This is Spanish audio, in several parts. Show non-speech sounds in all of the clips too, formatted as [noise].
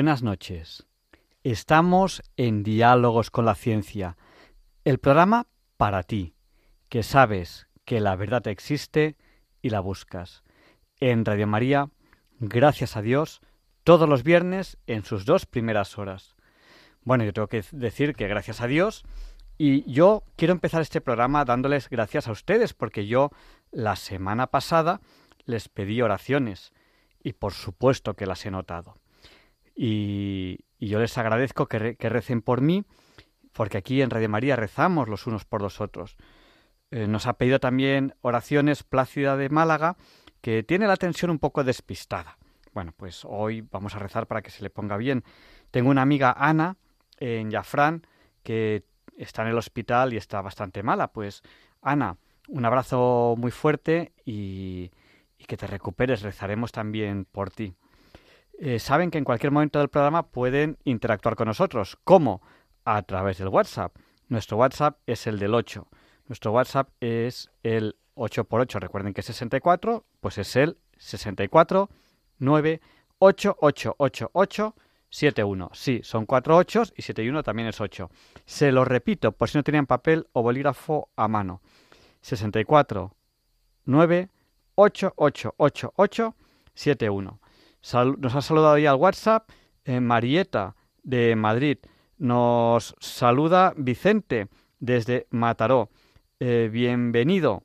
Buenas noches. Estamos en Diálogos con la Ciencia, el programa para ti, que sabes que la verdad existe y la buscas. En Radio María, gracias a Dios, todos los viernes en sus dos primeras horas. Bueno, yo tengo que decir que gracias a Dios y yo quiero empezar este programa dándoles gracias a ustedes porque yo la semana pasada les pedí oraciones y por supuesto que las he notado. Y, yo les agradezco que, recen por mí, porque aquí en Radio María rezamos los unos por los otros. Eh, nos ha pedido también oraciones Plácida de Málaga, que tiene la tensión un poco despistada. Bueno, pues hoy vamos a rezar para que se le ponga bien. Tengo una amiga, Ana, en Yafrán, que está en el hospital y está bastante mala. Pues, Ana, un abrazo muy fuerte y que te recuperes. Rezaremos también por ti. Eh, saben que en cualquier momento del programa pueden interactuar con nosotros. ¿Cómo? A través del WhatsApp. Nuestro WhatsApp es el del 8. Nuestro WhatsApp es el 8x8. Recuerden que es 64, pues es el 64 9 71. Sí, son 4 8 y 71 también es 8. Se lo repito por si no tenían papel o bolígrafo a mano. 64 9 71 nos ha saludado ya al WhatsApp eh, Marieta de Madrid. Nos saluda Vicente desde Mataró. Eh, bienvenido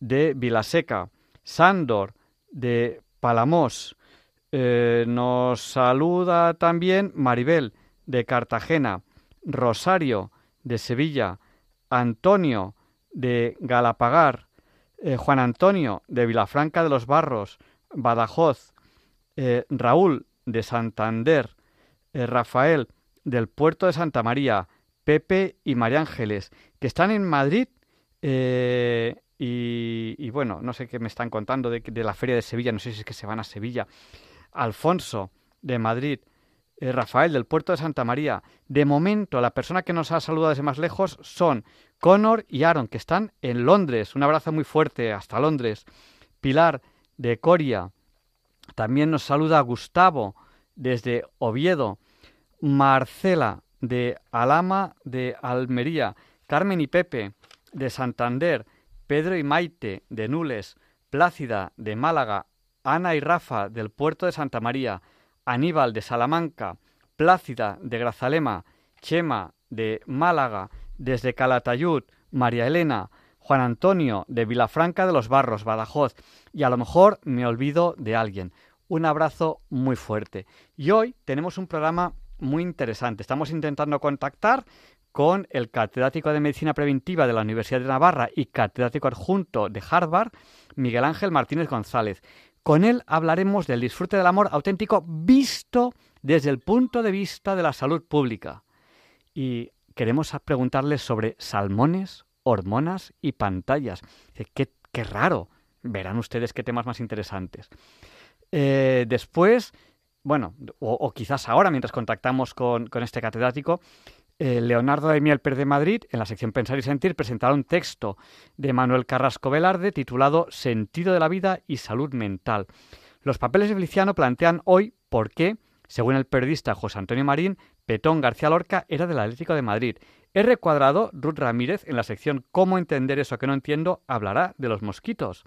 de Vilaseca. Sandor de Palamos. Eh, nos saluda también Maribel de Cartagena. Rosario de Sevilla. Antonio de Galapagar. Juan Antonio de Vilafranca de los Barros. Badajoz. Eh, Raúl de Santander, eh, Rafael del puerto de Santa María, Pepe y María Ángeles, que están en Madrid eh, y, bueno, no sé qué me están contando de, la feria de Sevilla, no sé si es que se van a Sevilla. Alfonso de Madrid, Rafael del puerto de Santa María. De momento, la persona que nos ha saludado desde más lejos son Connor y Aaron, que están en Londres. Un abrazo muy fuerte hasta Londres. Pilar de Coria, también nos saluda Gustavo desde Oviedo, Marcela de Alama de Almería, Carmen y Pepe de Santander, Pedro y Maite de Nules, Plácida de Málaga, Ana y Rafa del puerto de Santa María, Aníbal de Salamanca, Plácida de Grazalema, Chema de Málaga, desde Calatayud, María Elena, Juan Antonio de Vilafranca de los Barros, Badajoz, y a lo mejor me olvido de alguien. Un abrazo muy fuerte. Y hoy tenemos un programa muy interesante. Estamos intentando contactar con el catedrático de Medicina Preventiva de la Universidad de Navarra y catedrático adjunto de Harvard, Miguel Ángel Martínez González. Con él hablaremos del disfrute del amor auténtico visto desde el punto de vista de la salud pública. Y queremos preguntarle sobre salmones, hormonas y pantallas. Qué, qué raro. Verán ustedes qué temas más interesantes. Eh, después, bueno, o, quizás ahora, mientras contactamos con, este catedrático, eh, Leonardo de Miel de Madrid, en la sección Pensar y Sentir, presentará un texto de Manuel Carrasco Velarde titulado Sentido de la vida y salud mental. Los papeles de Feliciano plantean hoy por qué, según el periodista José Antonio Marín, Petón García Lorca era del Atlético de Madrid. R cuadrado, Ruth Ramírez, en la sección Cómo entender eso que no entiendo, hablará de los mosquitos.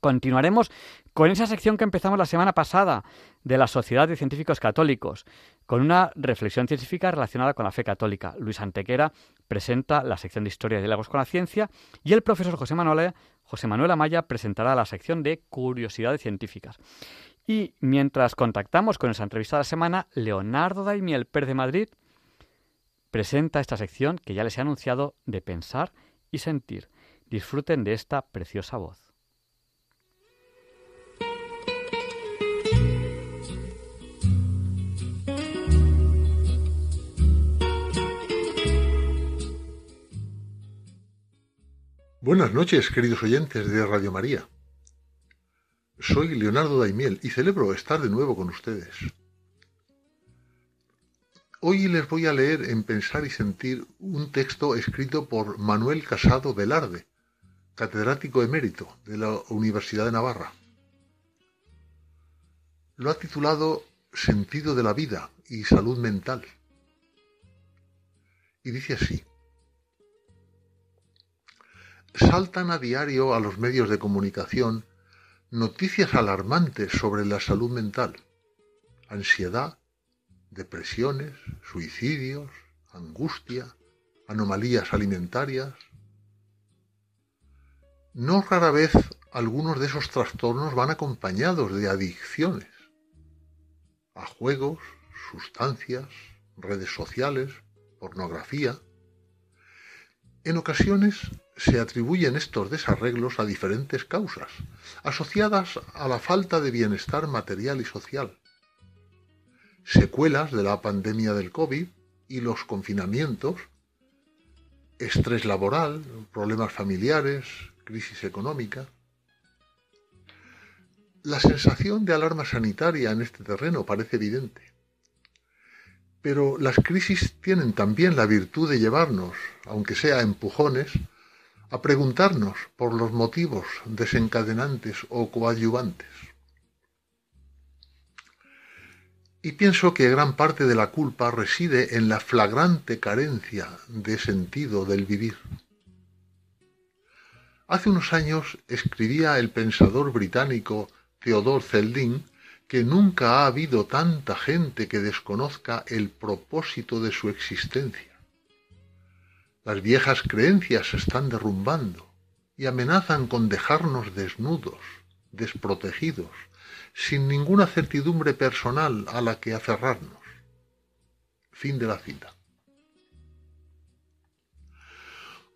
Continuaremos con esa sección que empezamos la semana pasada de la Sociedad de Científicos Católicos, con una reflexión científica relacionada con la fe católica. Luis Antequera presenta la sección de Historia y Diálogos con la Ciencia y el profesor José Manuel, José Manuel Amaya presentará la sección de Curiosidades Científicas. Y mientras contactamos con esa entrevista de la semana, Leonardo Daimiel Per de Madrid presenta esta sección que ya les he anunciado de pensar y sentir. Disfruten de esta preciosa voz. Buenas noches, queridos oyentes de Radio María. Soy Leonardo Daimiel y celebro estar de nuevo con ustedes. Hoy les voy a leer en Pensar y Sentir un texto escrito por Manuel Casado Velarde, catedrático emérito de la Universidad de Navarra. Lo ha titulado Sentido de la vida y salud mental. Y dice así saltan a diario a los medios de comunicación noticias alarmantes sobre la salud mental, ansiedad, depresiones, suicidios, angustia, anomalías alimentarias. No rara vez algunos de esos trastornos van acompañados de adicciones a juegos, sustancias, redes sociales, pornografía. En ocasiones se atribuyen estos desarreglos a diferentes causas, asociadas a la falta de bienestar material y social, secuelas de la pandemia del COVID y los confinamientos, estrés laboral, problemas familiares, crisis económica. La sensación de alarma sanitaria en este terreno parece evidente. Pero las crisis tienen también la virtud de llevarnos, aunque sea empujones, a preguntarnos por los motivos desencadenantes o coadyuvantes. Y pienso que gran parte de la culpa reside en la flagrante carencia de sentido del vivir. Hace unos años escribía el pensador británico Theodore Zeldin que nunca ha habido tanta gente que desconozca el propósito de su existencia. Las viejas creencias se están derrumbando y amenazan con dejarnos desnudos, desprotegidos, sin ninguna certidumbre personal a la que aferrarnos. Fin de la cita.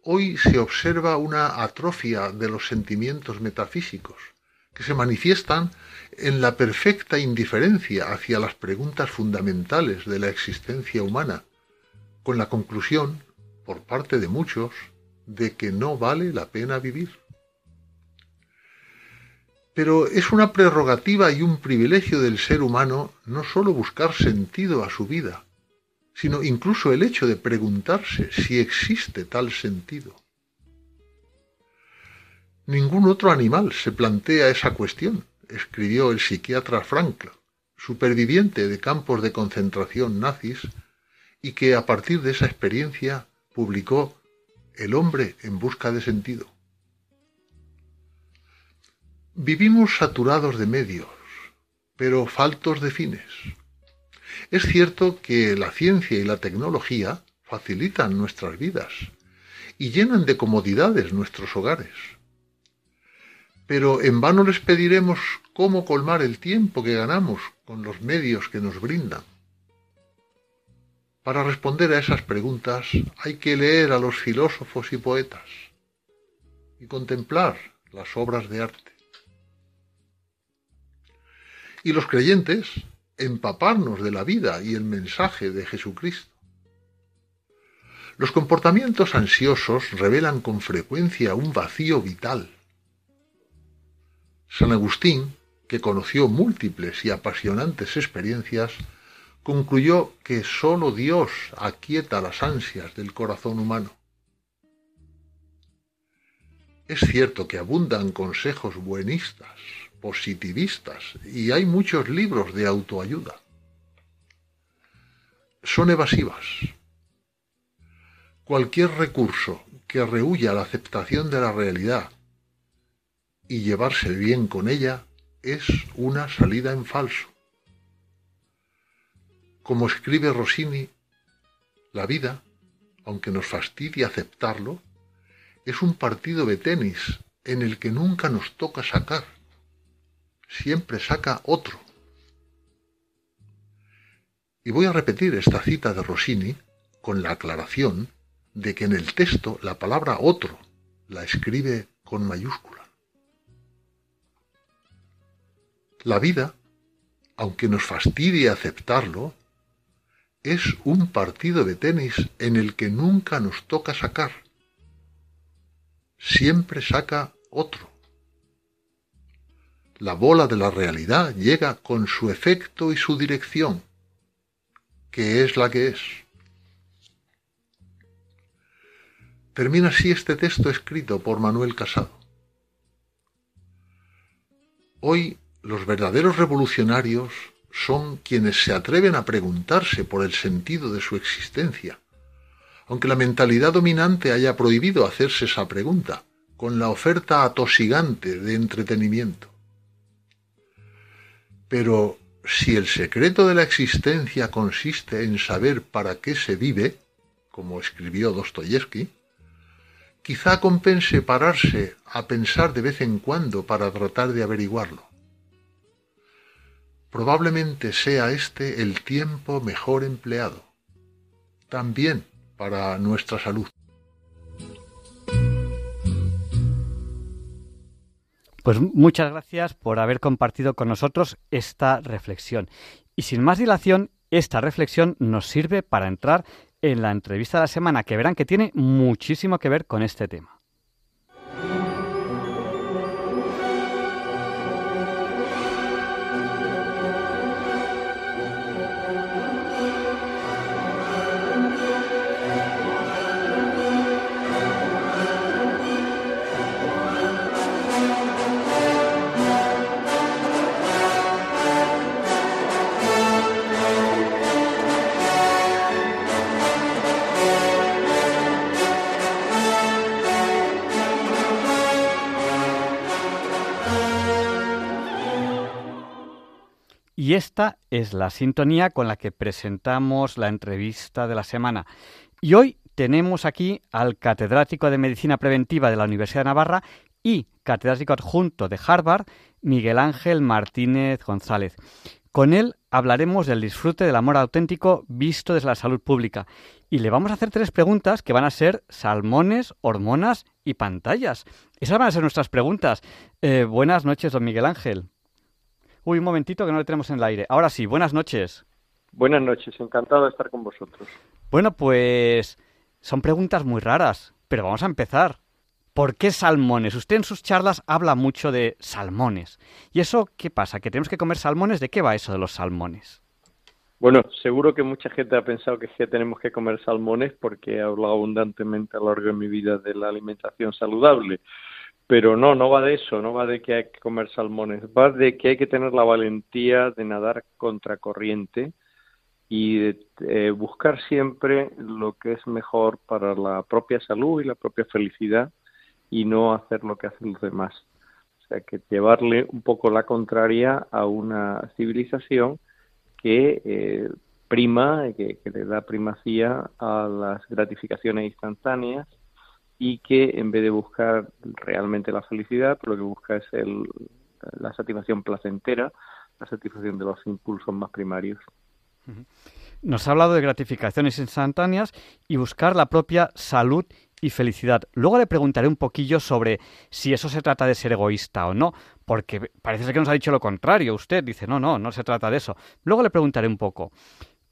Hoy se observa una atrofia de los sentimientos metafísicos, que se manifiestan en la perfecta indiferencia hacia las preguntas fundamentales de la existencia humana, con la conclusión por parte de muchos de que no vale la pena vivir. Pero es una prerrogativa y un privilegio del ser humano no sólo buscar sentido a su vida, sino incluso el hecho de preguntarse si existe tal sentido. Ningún otro animal se plantea esa cuestión, escribió el psiquiatra Frankl, superviviente de campos de concentración nazis, y que a partir de esa experiencia publicó El hombre en busca de sentido. Vivimos saturados de medios, pero faltos de fines. Es cierto que la ciencia y la tecnología facilitan nuestras vidas y llenan de comodidades nuestros hogares. Pero en vano les pediremos cómo colmar el tiempo que ganamos con los medios que nos brindan. Para responder a esas preguntas hay que leer a los filósofos y poetas y contemplar las obras de arte. Y los creyentes, empaparnos de la vida y el mensaje de Jesucristo. Los comportamientos ansiosos revelan con frecuencia un vacío vital. San Agustín, que conoció múltiples y apasionantes experiencias, concluyó que sólo Dios aquieta las ansias del corazón humano. Es cierto que abundan consejos buenistas, positivistas, y hay muchos libros de autoayuda. Son evasivas. Cualquier recurso que rehuya la aceptación de la realidad y llevarse bien con ella es una salida en falso. Como escribe Rossini, la vida, aunque nos fastidie aceptarlo, es un partido de tenis en el que nunca nos toca sacar. Siempre saca otro. Y voy a repetir esta cita de Rossini con la aclaración de que en el texto la palabra otro la escribe con mayúscula. La vida, aunque nos fastidie aceptarlo, es un partido de tenis en el que nunca nos toca sacar. siempre saca otro. La bola de la realidad llega con su efecto y su dirección, que es la que es. Termina así este texto escrito por Manuel Casado. Hoy los verdaderos revolucionarios son quienes se atreven a preguntarse por el sentido de su existencia, aunque la mentalidad dominante haya prohibido hacerse esa pregunta, con la oferta atosigante de entretenimiento. Pero si el secreto de la existencia consiste en saber para qué se vive, como escribió Dostoyevsky, quizá compense pararse a pensar de vez en cuando para tratar de averiguarlo. Probablemente sea este el tiempo mejor empleado, también para nuestra salud. Pues muchas gracias por haber compartido con nosotros esta reflexión. Y sin más dilación, esta reflexión nos sirve para entrar en la entrevista de la semana, que verán que tiene muchísimo que ver con este tema. Y esta es la sintonía con la que presentamos la entrevista de la semana. Y hoy tenemos aquí al catedrático de Medicina Preventiva de la Universidad de Navarra y catedrático adjunto de Harvard, Miguel Ángel Martínez González. Con él hablaremos del disfrute del amor auténtico visto desde la salud pública. Y le vamos a hacer tres preguntas que van a ser salmones, hormonas y pantallas. Esas van a ser nuestras preguntas. Eh, buenas noches, don Miguel Ángel. Uy, un momentito que no le tenemos en el aire. Ahora sí, buenas noches. Buenas noches, encantado de estar con vosotros. Bueno, pues son preguntas muy raras, pero vamos a empezar. ¿Por qué salmones? Usted en sus charlas habla mucho de salmones. ¿Y eso qué pasa? ¿Que tenemos que comer salmones? ¿De qué va eso de los salmones? Bueno, seguro que mucha gente ha pensado que, que tenemos que comer salmones porque he hablado abundantemente a lo largo de mi vida de la alimentación saludable. Pero no, no va de eso, no va de que hay que comer salmones, va de que hay que tener la valentía de nadar contracorriente y de eh, buscar siempre lo que es mejor para la propia salud y la propia felicidad y no hacer lo que hacen los demás. O sea, que llevarle un poco la contraria a una civilización que eh, prima, que, que le da primacía a las gratificaciones instantáneas y que en vez de buscar realmente la felicidad, lo que busca es el, la satisfacción placentera, la satisfacción de los impulsos más primarios. Nos ha hablado de gratificaciones instantáneas y buscar la propia salud y felicidad. Luego le preguntaré un poquillo sobre si eso se trata de ser egoísta o no, porque parece ser que nos ha dicho lo contrario. Usted dice, no, no, no se trata de eso. Luego le preguntaré un poco.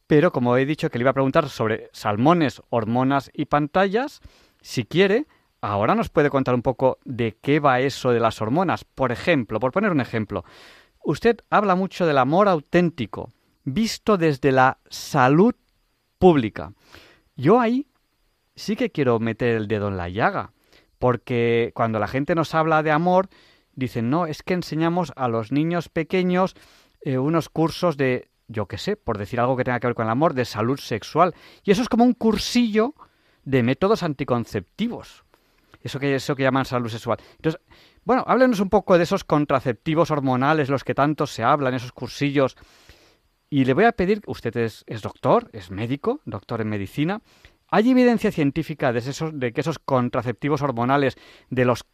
Pero como he dicho que le iba a preguntar sobre salmones, hormonas y pantallas, si quiere, ahora nos puede contar un poco de qué va eso de las hormonas. Por ejemplo, por poner un ejemplo, usted habla mucho del amor auténtico, visto desde la salud pública. Yo ahí sí que quiero meter el dedo en la llaga, porque cuando la gente nos habla de amor, dicen, no, es que enseñamos a los niños pequeños eh, unos cursos de, yo qué sé, por decir algo que tenga que ver con el amor, de salud sexual. Y eso es como un cursillo de métodos anticonceptivos. Eso que, eso que llaman salud sexual. Entonces, bueno, háblenos un poco de esos contraceptivos hormonales, los que tanto se hablan, esos cursillos. Y le voy a pedir, usted es, doctor, es médico, doctor en medicina. ¿Hay evidencia científica de, esos, de que esos contraceptivos hormonales de los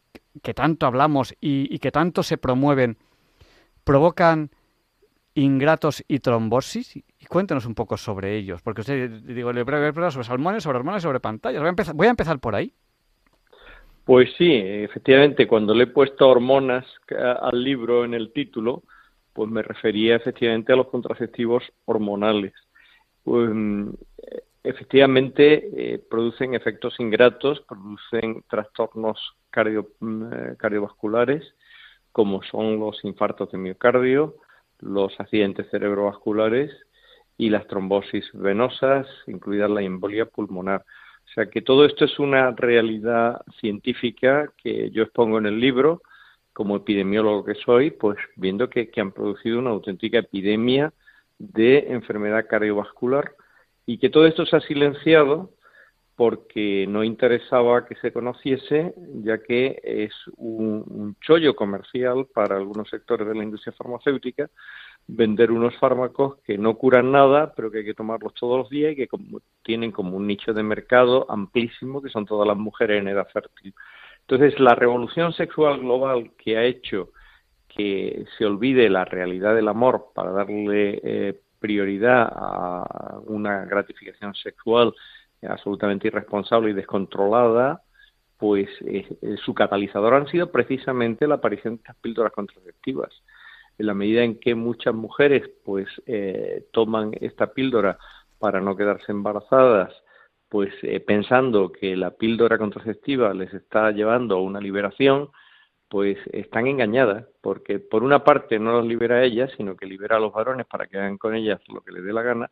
que tanto hablamos y, y que tanto se promueven provocan ingratos y trombosis. Y cuéntenos un poco sobre ellos, porque usted, digo, le pregunto sobre salmones, sobre hormonas, sobre pantallas. Voy a, empezar, voy a por ahí. Pues sí, efectivamente, cuando le he puesto hormonas al libro en el título, pues me refería efectivamente a los contraceptivos hormonales. Pues, efectivamente eh, producen efectos ingratos, producen trastornos cardio, mm, eh, cardiovasculares, como son los infartos de miocardio, los accidentes cerebrovasculares y las trombosis venosas, incluida la embolia pulmonar. O sea que todo esto es una realidad científica que yo expongo en el libro, como epidemiólogo que soy, pues viendo que, han producido una auténtica epidemia de enfermedad cardiovascular y que todo esto se ha silenciado porque no interesaba que se conociese, ya que es un, chollo comercial para algunos sectores de la industria farmacéutica vender unos fármacos que no curan nada, pero que hay que tomarlos todos los días y que tienen como un nicho de mercado amplísimo, que son todas las mujeres en edad fértil. Entonces, la revolución sexual global que ha hecho que se olvide la realidad del amor para darle eh, prioridad a una gratificación sexual absolutamente irresponsable y descontrolada, pues eh, eh, su catalizador han sido precisamente la aparición de estas píldoras contraceptivas. En la medida en que muchas mujeres pues eh, toman esta píldora para no quedarse embarazadas, pues pensando que la píldora contraceptiva les está llevando a una liberación, pues están engañadas, porque por una parte no los libera a ellas, sino que libera a los varones para que hagan con ellas lo que les dé la gana,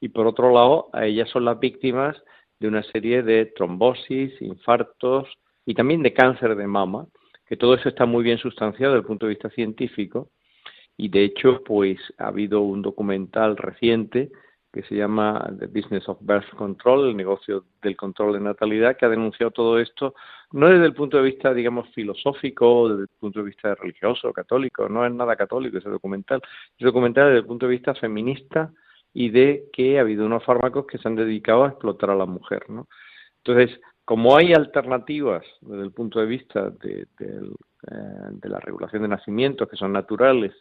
y por otro lado, a ellas son las víctimas de una serie de trombosis, infartos y también de cáncer de mama, que todo eso está muy bien sustanciado desde el punto de vista científico, y de hecho, pues ha habido un documental reciente que se llama The Business of Birth Control, el negocio del control de natalidad, que ha denunciado todo esto, no desde el punto de vista, digamos, filosófico, desde el punto de vista religioso, católico, no es nada católico ese documental, es documental desde el punto de vista feminista y de que ha habido unos fármacos que se han dedicado a explotar a la mujer, ¿no? Entonces, como hay alternativas desde el punto de vista de, de eh, la regulación de nacimientos que son naturales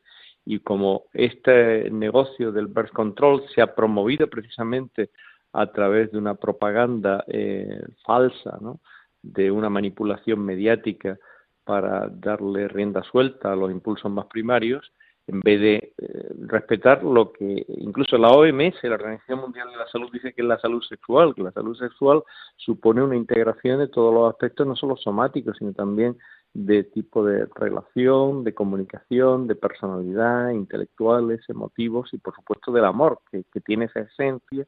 y como este negocio del birth control se ha promovido precisamente a través de una propaganda eh, falsa, ¿no? de una manipulación mediática para darle rienda suelta a los impulsos más primarios, en vez de eh, respetar lo que incluso la OMS, la Organización Mundial de la Salud, dice que es la salud sexual, que la salud sexual supone una integración de todos los aspectos, no solo somáticos, sino también de tipo de relación, de comunicación, de personalidad, intelectuales, emotivos y por supuesto del amor, que, tiene esa esencia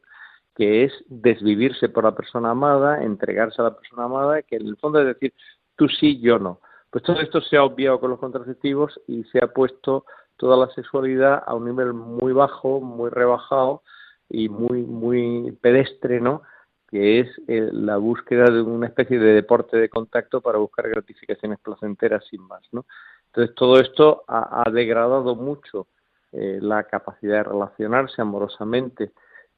que es desvivirse por la persona amada, entregarse a la persona amada, que en el fondo es decir, tú sí, yo no. Pues todo esto se ha obviado con los contraceptivos y se ha puesto toda la sexualidad a un nivel muy bajo, muy rebajado y muy, muy pedestre, ¿no? Que es eh, la búsqueda de una especie de deporte de contacto para buscar gratificaciones placenteras sin más, ¿no? Entonces todo esto ha, degradado mucho eh, la capacidad de relacionarse amorosamente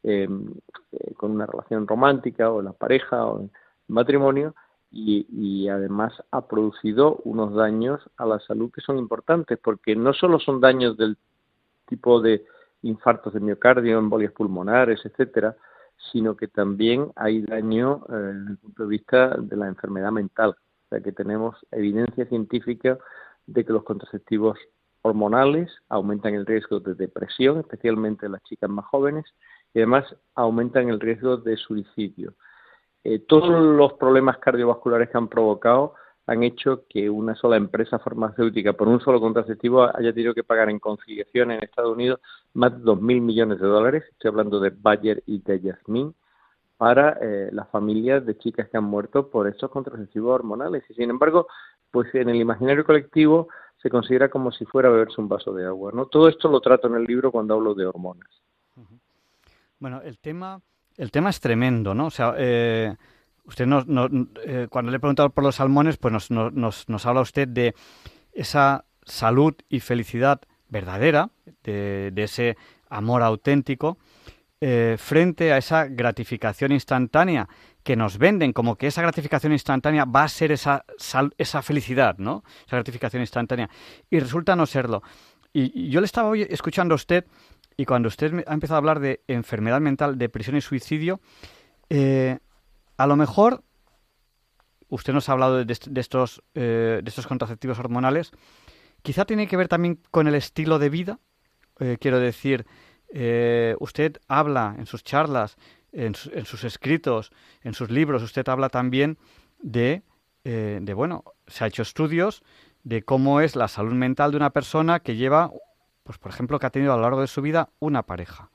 em, eh, con una relación romántica o en la pareja o en matrimonio y, además ha producido unos daños a la salud que son importantes porque no solo son daños del tipo de infartos de miocardio, embolias pulmonares, etcétera, sino que también hay daño eh, desde el punto de vista de la enfermedad mental. O sea que tenemos evidencia científica de que los contraceptivos hormonales aumentan el riesgo de depresión, especialmente en las chicas más jóvenes, y además aumentan el riesgo de suicidio. Eh, todos los problemas cardiovasculares que han provocado han hecho que una sola empresa farmacéutica por un solo contraceptivo haya tenido que pagar en conciliación en Estados Unidos más de 2.000 millones de dólares, estoy hablando de Bayer y de Yasmin, para eh, las familias de chicas que han muerto por estos contraceptivos hormonales. Y sin embargo, pues en el imaginario colectivo se considera como si fuera beberse un vaso de agua. ¿no? Todo esto lo trato en el libro cuando hablo de hormonas. Bueno, el tema, el tema es tremendo, ¿no? O sea, eh, Usted nos, eh, cuando le he preguntado por los salmones, pues nos, nos, habla usted de esa salud y felicidad verdadera, de, ese amor auténtico, eh, frente a esa gratificación instantánea que nos venden, como que esa gratificación instantánea va a ser esa, esa felicidad, ¿no? Esa gratificación instantánea. Y resulta no serlo. Y, yo le estaba escuchando a usted, y cuando usted ha empezado a hablar de enfermedad mental, depresión y suicidio, eh, a lo mejor, usted nos ha hablado de, estos, eh, de estos contraceptivos hormonales, quizá tiene que ver también con el estilo de vida. Eh, quiero decir, eh, usted habla en sus charlas en, sus escritos, en sus libros, usted habla también de, de, bueno, se ha hecho estudios de cómo es la salud mental de una persona que lleva, pues por ejemplo, que ha tenido a lo largo de su vida una pareja,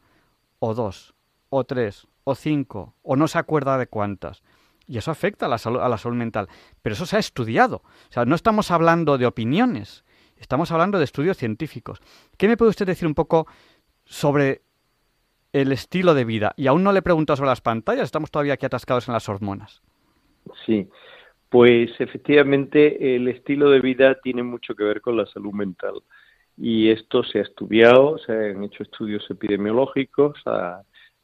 o dos, o tres, o cinco, o no se acuerda de cuántas. Y eso afecta a la, salud, a la salud mental. Pero eso se ha estudiado. O sea, no estamos hablando de opiniones, estamos hablando de estudios científicos. ¿Qué me puede usted decir un poco sobre el estilo de vida? Y aún no le he preguntado sobre las pantallas, estamos todavía aquí atascados en las hormonas. Sí, pues efectivamente el estilo de vida tiene mucho que ver con la salud mental. Y esto se ha estudiado, se han hecho estudios epidemiológicos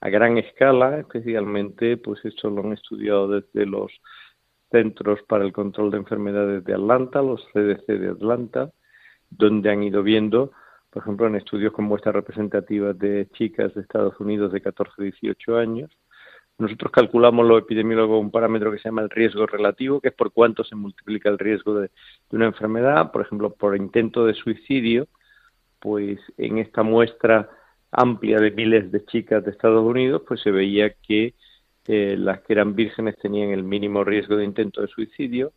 a gran escala, especialmente, pues esto lo han estudiado desde los Centros para el Control de Enfermedades de Atlanta, los CDC de Atlanta, donde han ido viendo, por ejemplo, en estudios con muestras representativas de chicas de Estados Unidos de 14 a 18 años. Nosotros calculamos los epidemiólogos un parámetro que se llama el riesgo relativo, que es por cuánto se multiplica el riesgo de, de una enfermedad, por ejemplo, por intento de suicidio, pues en esta muestra amplia de miles de chicas de Estados Unidos, pues se veía que eh, las que eran vírgenes tenían el mínimo riesgo de intento de suicidio.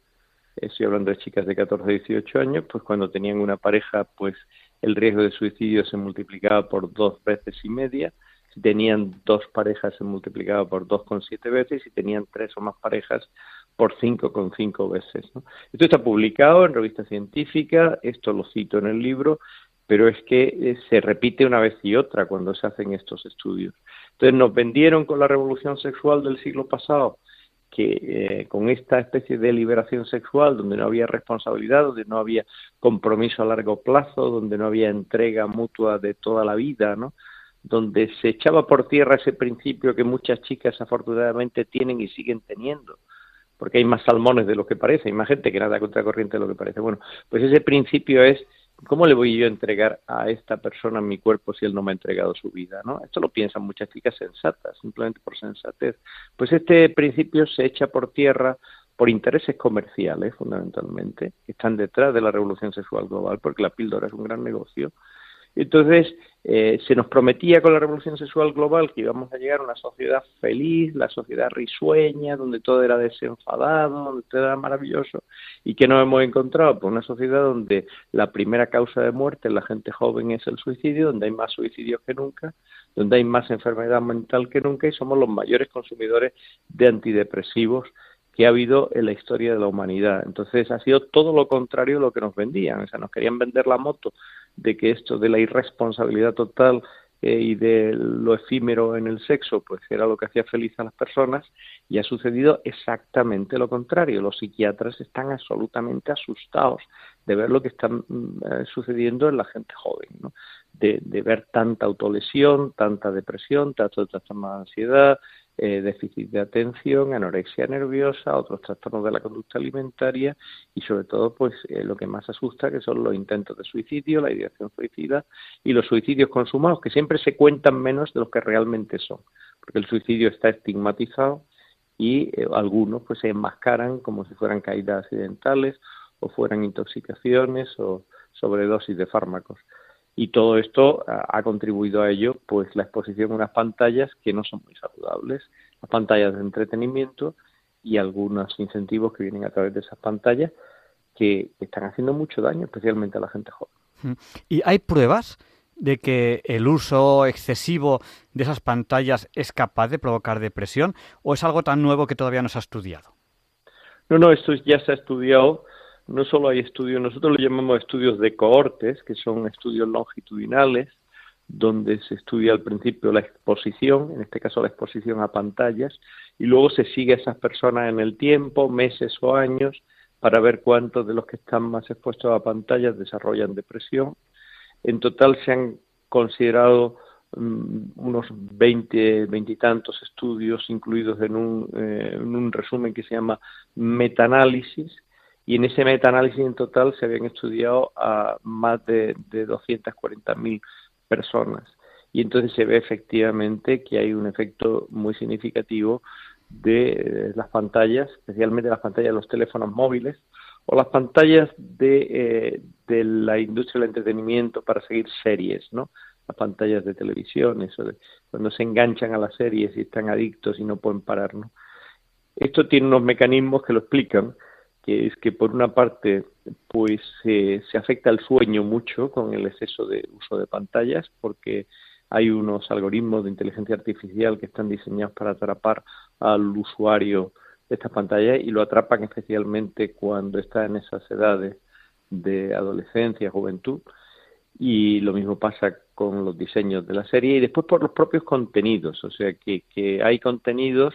Estoy hablando de chicas de 14 a 18 años, pues cuando tenían una pareja, pues el riesgo de suicidio se multiplicaba por dos veces y media. Si tenían dos parejas, se multiplicaba por dos con siete veces. Si tenían tres o más parejas, por cinco con cinco veces. Esto está publicado en revista científica, esto lo cito en el libro, pero es que eh, se repite una vez y otra cuando se hacen estos estudios. Entonces nos vendieron con la revolución sexual del siglo pasado que eh, con esta especie de liberación sexual, donde no había responsabilidad, donde no había compromiso a largo plazo, donde no había entrega mutua de toda la vida, ¿no? donde se echaba por tierra ese principio que muchas chicas afortunadamente tienen y siguen teniendo, porque hay más salmones de lo que parece, hay más gente que nada contracorriente de lo que parece. Bueno, pues ese principio es ¿cómo le voy yo a entregar a esta persona mi cuerpo si él no me ha entregado su vida? ¿no? Esto lo piensan muchas chicas sensatas, simplemente por sensatez. Pues este principio se echa por tierra por intereses comerciales, fundamentalmente, que están detrás de la revolución sexual global, porque la píldora es un gran negocio, entonces, eh, se nos prometía con la revolución sexual global que íbamos a llegar a una sociedad feliz, la sociedad risueña, donde todo era desenfadado, donde todo era maravilloso, y que nos hemos encontrado por una sociedad donde la primera causa de muerte en la gente joven es el suicidio, donde hay más suicidios que nunca, donde hay más enfermedad mental que nunca y somos los mayores consumidores de antidepresivos que ha habido en la historia de la humanidad. Entonces ha sido todo lo contrario de lo que nos vendían. O sea, nos querían vender la moto de que esto de la irresponsabilidad total eh, y de lo efímero en el sexo, pues era lo que hacía feliz a las personas y ha sucedido exactamente lo contrario. Los psiquiatras están absolutamente asustados de ver lo que está mm, eh, sucediendo en la gente joven, de ver tanta autolesión, tanta depresión, tanta, tanta ansiedad, eh, déficit de atención, anorexia nerviosa, otros trastornos de la conducta alimentaria y sobre todo pues eh, lo que más asusta que son los intentos de suicidio, la ideación suicida y los suicidios consumados que siempre se cuentan menos de los que realmente son, porque el suicidio está estigmatizado y eh, algunos pues se enmascaran como si fueran caídas accidentales o fueran intoxicaciones o sobredosis de fármacos y todo esto ha contribuido a ello pues la exposición a unas pantallas que no son muy saludables, las pantallas de entretenimiento y algunos incentivos que vienen a través de esas pantallas que están haciendo mucho daño, especialmente a la gente joven. ¿Y hay pruebas de que el uso excesivo de esas pantallas es capaz de provocar depresión o es algo tan nuevo que todavía no se ha estudiado? No, no, esto ya se ha estudiado no solo hay estudios, nosotros lo llamamos estudios de cohortes, que son estudios longitudinales, donde se estudia al principio la exposición, en este caso la exposición a pantallas, y luego se sigue a esas personas en el tiempo, meses o años, para ver cuántos de los que están más expuestos a pantallas desarrollan depresión. En total se han considerado mm, unos 20, veintitantos estudios incluidos en un, eh, en un resumen que se llama metaanálisis, y en ese metaanálisis en total se habían estudiado a más de, de 240.000 personas. Y entonces se ve efectivamente que hay un efecto muy significativo de eh, las pantallas, especialmente las pantallas de los teléfonos móviles o las pantallas de, eh, de la industria del entretenimiento para seguir series, ¿no? las pantallas de televisión, eso de cuando se enganchan a las series y están adictos y no pueden parar, ¿no? Esto tiene unos mecanismos que lo explican, que es que por una parte pues se afecta el sueño mucho con el exceso de uso de pantallas porque hay unos algoritmos de inteligencia artificial que están diseñados para atrapar al usuario de estas pantallas y lo atrapan especialmente cuando está en esas edades de adolescencia, juventud. Y lo mismo pasa con los diseños de la serie y después por los propios contenidos, o sea que, que hay contenidos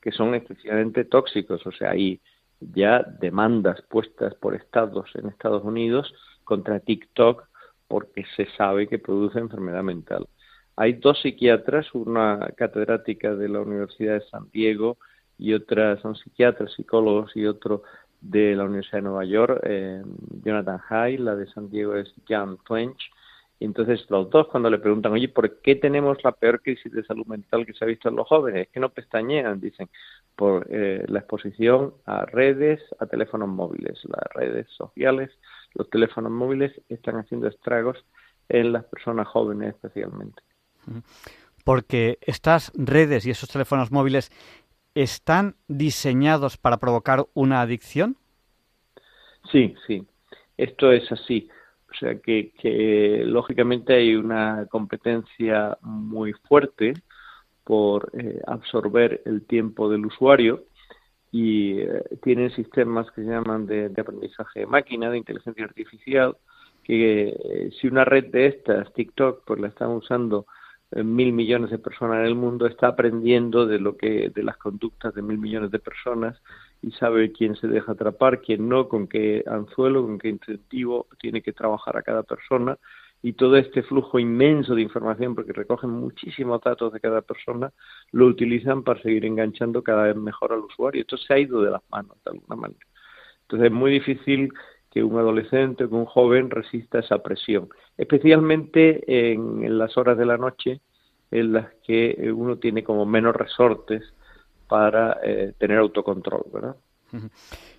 que son excesivamente tóxicos, o sea, hay ya demandas puestas por estados en Estados Unidos contra TikTok porque se sabe que produce enfermedad mental. Hay dos psiquiatras, una catedrática de la Universidad de San Diego y otra son psiquiatras, psicólogos y otro de la Universidad de Nueva York, eh, Jonathan High, la de San Diego es Jan Twench. Y entonces los dos cuando le preguntan, oye, ¿por qué tenemos la peor crisis de salud mental que se ha visto en los jóvenes? Es que no pestañean, dicen, por eh, la exposición a redes, a teléfonos móviles. Las redes sociales, los teléfonos móviles están haciendo estragos en las personas jóvenes especialmente. Porque estas redes y esos teléfonos móviles están diseñados para provocar una adicción? Sí, sí, esto es así. O sea que, que lógicamente hay una competencia muy fuerte por eh, absorber el tiempo del usuario y eh, tienen sistemas que se llaman de, aprendizaje de máquina, de inteligencia artificial, que eh, si una red de estas, TikTok, pues la están usando mil millones de personas en el mundo está aprendiendo de lo que de las conductas de mil millones de personas y sabe quién se deja atrapar, quién no, con qué anzuelo, con qué incentivo tiene que trabajar a cada persona y todo este flujo inmenso de información, porque recogen muchísimos datos de cada persona, lo utilizan para seguir enganchando cada vez mejor al usuario. Esto se ha ido de las manos de alguna manera. Entonces es muy difícil que un adolescente o que un joven resista esa presión, especialmente en, las horas de la noche en las que uno tiene como menos resortes para eh, tener autocontrol, ¿verdad?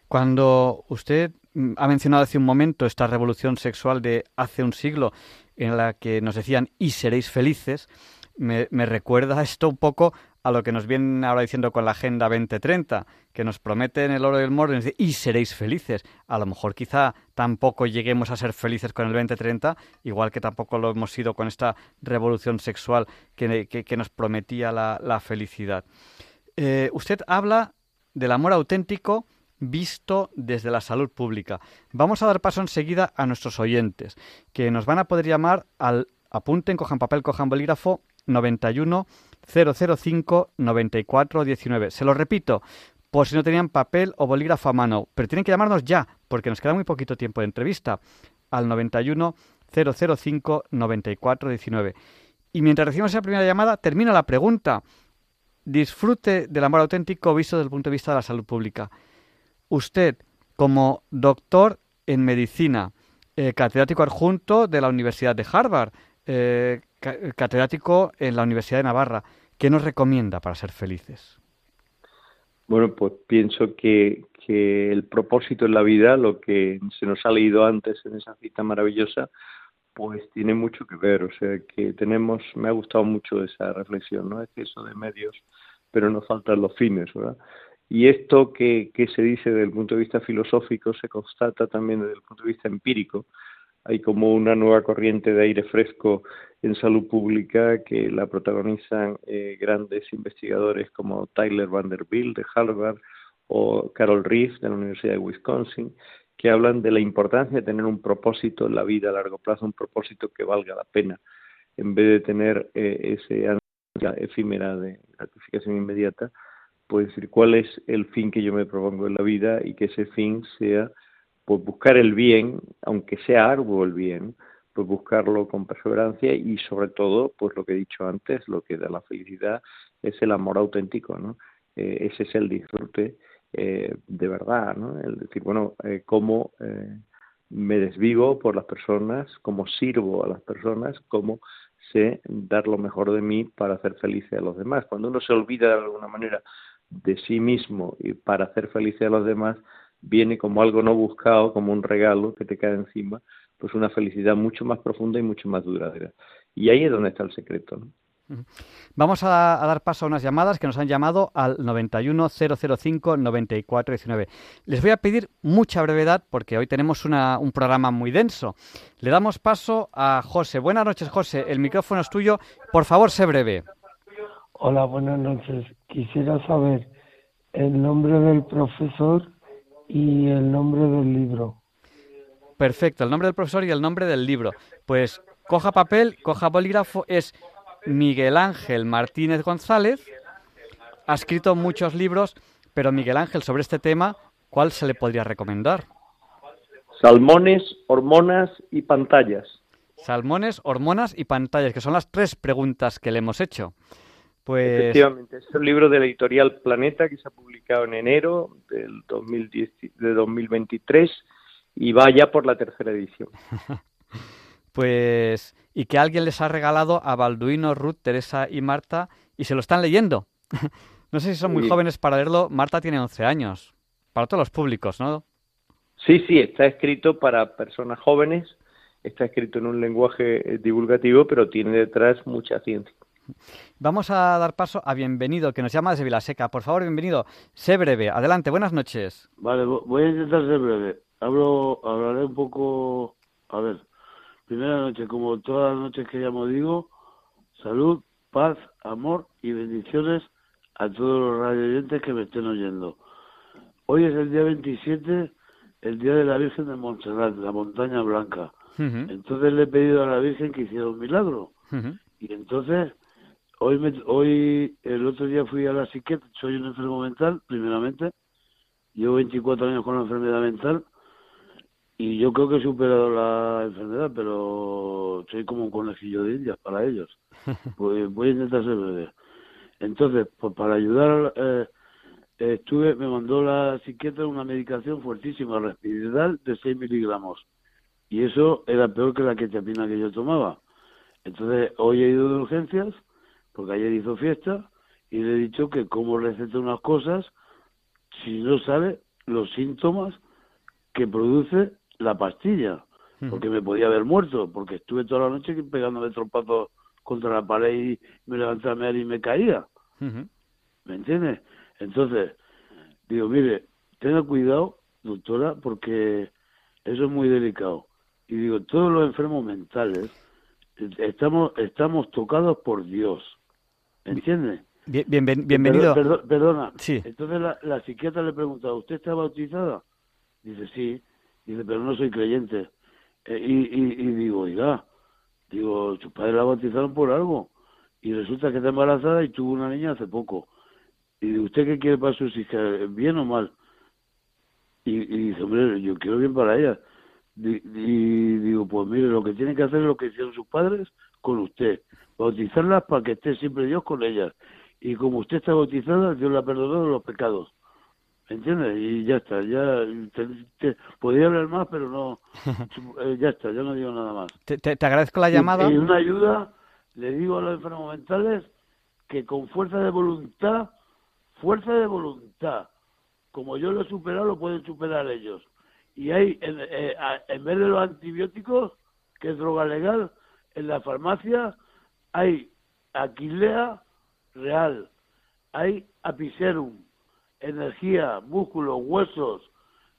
Cuando usted ha mencionado hace un momento esta revolución sexual de hace un siglo en la que nos decían y seréis felices, me, recuerda [laughs] esto un poco a lo que nos vienen ahora diciendo con la Agenda 2030, que nos prometen el oro del moro y, y seréis felices. A lo mejor quizá tampoco lleguemos a ser felices con el 2030, igual que tampoco lo hemos sido con esta revolución sexual que, que, nos prometía la, la felicidad. Eh, usted habla del amor auténtico visto desde la salud pública. Vamos a dar paso enseguida a nuestros oyentes, que nos van a poder llamar al apunten, cojan papel, cojan bolígrafo 91 005 94 19. Se lo repito, por si no tenían papel o bolígrafo a mano, pero tienen que llamarnos ya, porque nos queda muy poquito tiempo de entrevista, al 91 005 94 19. Y mientras recibimos esa primera llamada, termina la pregunta. Disfrute del amor auténtico visto desde el punto de vista de la salud pública. Usted, como doctor en medicina, eh, catedrático adjunto de la Universidad de Harvard, eh, catedrático en la Universidad de Navarra. ¿Qué nos recomienda para ser felices? Bueno, pues pienso que, que el propósito en la vida, lo que se nos ha leído antes en esa cita maravillosa, pues tiene mucho que ver. O sea, que tenemos, me ha gustado mucho esa reflexión, ¿no? Exceso de medios, pero nos faltan los fines, ¿verdad? Y esto que, se dice desde el punto de vista filosófico se constata también desde el punto de vista empírico. Hay como una nueva corriente de aire fresco en salud pública que la protagonizan eh, grandes investigadores como Tyler Vanderbilt de Harvard o Carol Reef de la Universidad de Wisconsin, que hablan de la importancia de tener un propósito en la vida a largo plazo, un propósito que valga la pena, en vez de tener eh, ese efímera de gratificación inmediata, pues decir cuál es el fin que yo me propongo en la vida y que ese fin sea pues buscar el bien, aunque sea arduo el bien, pues buscarlo con perseverancia y sobre todo, pues lo que he dicho antes, lo que da la felicidad es el amor auténtico, ¿no? Eh, ese es el disfrute eh, de verdad, ¿no? El decir, bueno, eh, cómo eh, me desvivo por las personas, cómo sirvo a las personas, cómo sé dar lo mejor de mí para hacer felices a los demás. Cuando uno se olvida de alguna manera de sí mismo y para hacer felices a los demás, viene como algo no buscado, como un regalo que te cae encima, pues una felicidad mucho más profunda y mucho más duradera. y ahí es donde está el secreto. Vamos a, dar paso a unas llamadas que nos han llamado al 910059419. Les voy a pedir mucha brevedad porque hoy tenemos un programa muy denso. Le damos paso a José. Buenas noches, José. El micrófono es tuyo. Por favor, sé breve. Hola, buenas noches. Quisiera saber el nombre del profesor y el nombre del libro. Perfecto, el nombre del profesor y el nombre del libro. Pues coja papel, coja bolígrafo, es Miguel Ángel Martínez González. Ha escrito muchos libros, pero Miguel Ángel, sobre este tema, ¿cuál se le podría recomendar? Salmones, hormonas y pantallas. Salmones, hormonas y pantallas, que son las tres preguntas que le hemos hecho. Pues... Efectivamente, es un libro de la editorial Planeta que se ha publicado en enero del 2010, de 2023 y va ya por la tercera edición. [laughs] pues, y que alguien les ha regalado a Balduino, Ruth, Teresa y Marta y se lo están leyendo. [laughs] no sé si son muy jóvenes para leerlo. Marta tiene 11 años. Para todos los públicos, ¿no? Sí, sí, está escrito para personas jóvenes, está escrito en un lenguaje eh, divulgativo, pero tiene detrás mucha ciencia. Vamos a dar paso a Bienvenido, que nos llama desde Vilaseca. Por favor, Bienvenido, sé breve. Adelante, buenas noches. Vale, voy a intentar ser breve. Hablo, hablaré un poco... A ver, primera noche, como todas las noches que llamo digo, salud, paz, amor y bendiciones a todos los radioyentes que me estén oyendo. Hoy es el día 27, el día de la Virgen de Montserrat, la montaña blanca. Entonces le he pedido a la Virgen que hiciera un milagro. Y entonces Hoy, me, hoy, el otro día fui a la psiquiatra, soy un enfermo mental, primeramente. Llevo 24 años con la enfermedad mental y yo creo que he superado la enfermedad, pero soy como un conejillo de indias para ellos. [laughs] Pues voy a intentar ser breve. Entonces, pues para ayudar, eh, estuve, me mandó la psiquiatra una medicación fuertísima, respiridal, de 6 miligramos. Y eso era peor que la quetiapina que yo tomaba. Entonces, hoy he ido de urgencias porque ayer hizo fiesta y le he dicho que como receta unas cosas si no sabe los síntomas que produce la pastilla, porque me podía haber muerto, porque estuve toda la noche pegándome trompazos contra la pared y me levantaba y me caía. ¿Me entiendes? Entonces, digo, mire, tenga cuidado, doctora, porque eso es muy delicado. Y digo, todos los enfermos mentales eh, estamos estamos tocados por Dios. ¿Entiende? Bien, bienvenido. perdona. Sí. Entonces la, la, psiquiatra le pregunta, ¿usted está bautizada? Dice, sí. Dice, pero no soy creyente. Eh, y, y, digo, oiga, digo, sus padres la bautizaron por algo. Y resulta que está embarazada y tuvo una niña hace poco. Y dice, ¿usted qué quiere para sus hijas? ¿Bien o mal? Y, y dice, hombre, yo quiero bien para ella. y digo, pues mire, lo que tiene que hacer es lo que hicieron sus padres con usted bautizarlas para que esté siempre Dios con ellas. Y como usted está bautizada, Dios la ha perdonado los pecados. ¿Me entiendes? Y ya está, ya podría hablar más, pero no, [laughs] eh, ya está, ya no digo nada más. Te, te, agradezco la llamada. Y, una ayuda, le digo a los enfermos mentales que con fuerza de voluntad, fuerza de voluntad, como yo lo he superado, lo pueden superar ellos. Y hay, en, eh, en vez de los antibióticos, que es droga legal, en la farmacia hay Aquilea real, hay Apicerum, energía, músculos, huesos,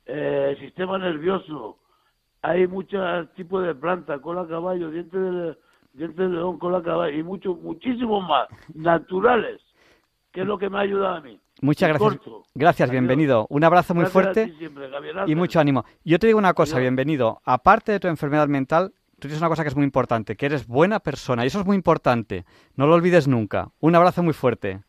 eh, sistema nervioso, hay muchos tipos de plantas, cola caballo, dientes de, dientes de león, cola caballo y muchos, muchísimos más, naturales, que es lo que me ha ayudado a mí. Muchas gracias. Gracias, bienvenido. Un abrazo muy fuerte y mucho ánimo. Yo te digo una cosa, bienvenido. Aparte de tu enfermedad mental, tú tienes una cosa que es muy importante, que eres buena persona, y eso es muy importante. No lo olvides nunca. Un abrazo muy fuerte.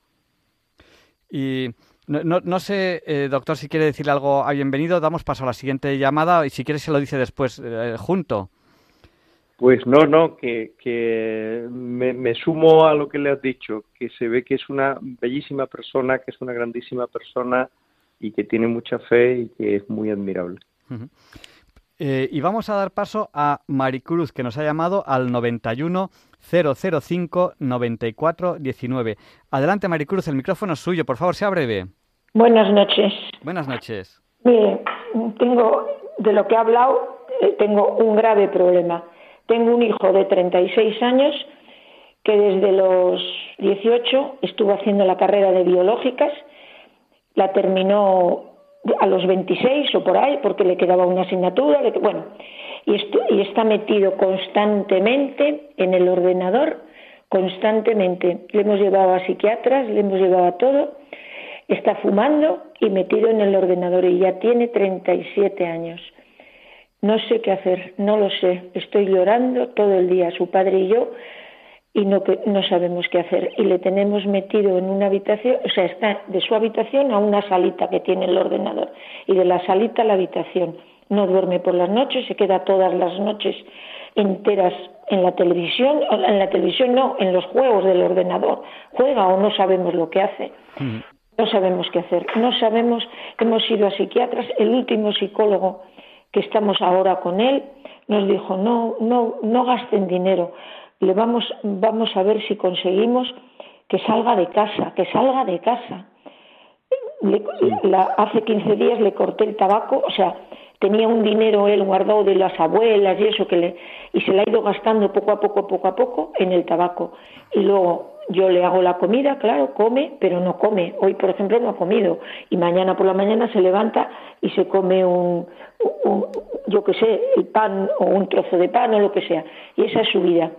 Y no, no, sé, eh, doctor, si quiere decirle algo a bienvenido, damos paso a la siguiente llamada y si quiere se lo dice después eh, junto. Pues no, no, que, que me, me, sumo a lo que le has dicho, que se ve que es una bellísima persona, que es una grandísima persona y que tiene mucha fe y que es muy admirable. Eh, y vamos a dar paso a Maricruz, que nos ha llamado al 91 005 94 19. Adelante, Maricruz, el micrófono es suyo. Por favor, sea breve. Buenas noches. Buenas noches. Mire, tengo, de lo que he hablado, eh, tengo un grave problema. Tengo un hijo de 36 años que desde los 18 estuvo haciendo la carrera de biológicas, la terminó a los 26 o por ahí, porque le quedaba una asignatura, bueno, y, y está metido constantemente en el ordenador, constantemente. Le hemos llevado a psiquiatras, le hemos llevado a todo, está fumando y metido en el ordenador y ya tiene 37 años. No sé qué hacer, no lo sé. Estoy llorando todo el día, su padre y yo, y no, no sabemos qué hacer. Y le tenemos metido en una habitación, o sea, está de su habitación a una salita que tiene el ordenador, y de la salita a la habitación. No duerme por las noches, se queda todas las noches enteras en la televisión, en la televisión no, en los juegos del ordenador. Juega o no sabemos lo que hace. No sabemos qué hacer. No sabemos, hemos ido a psiquiatras. El último psicólogo que estamos ahora con él nos dijo, no, no, no gasten dinero le vamos, vamos a ver si conseguimos que salga de casa, que salga de casa. hace 15 días le corté el tabaco, o sea, tenía un dinero él guardado de las abuelas y eso que le y se le ha ido gastando poco a poco, poco a poco en el tabaco. Y luego yo le hago la comida, claro, come, pero no come. Hoy, por ejemplo, no ha comido y mañana por la mañana se levanta y se come un, un yo qué sé, el pan o un trozo de pan o lo que sea. Y esa es su vida.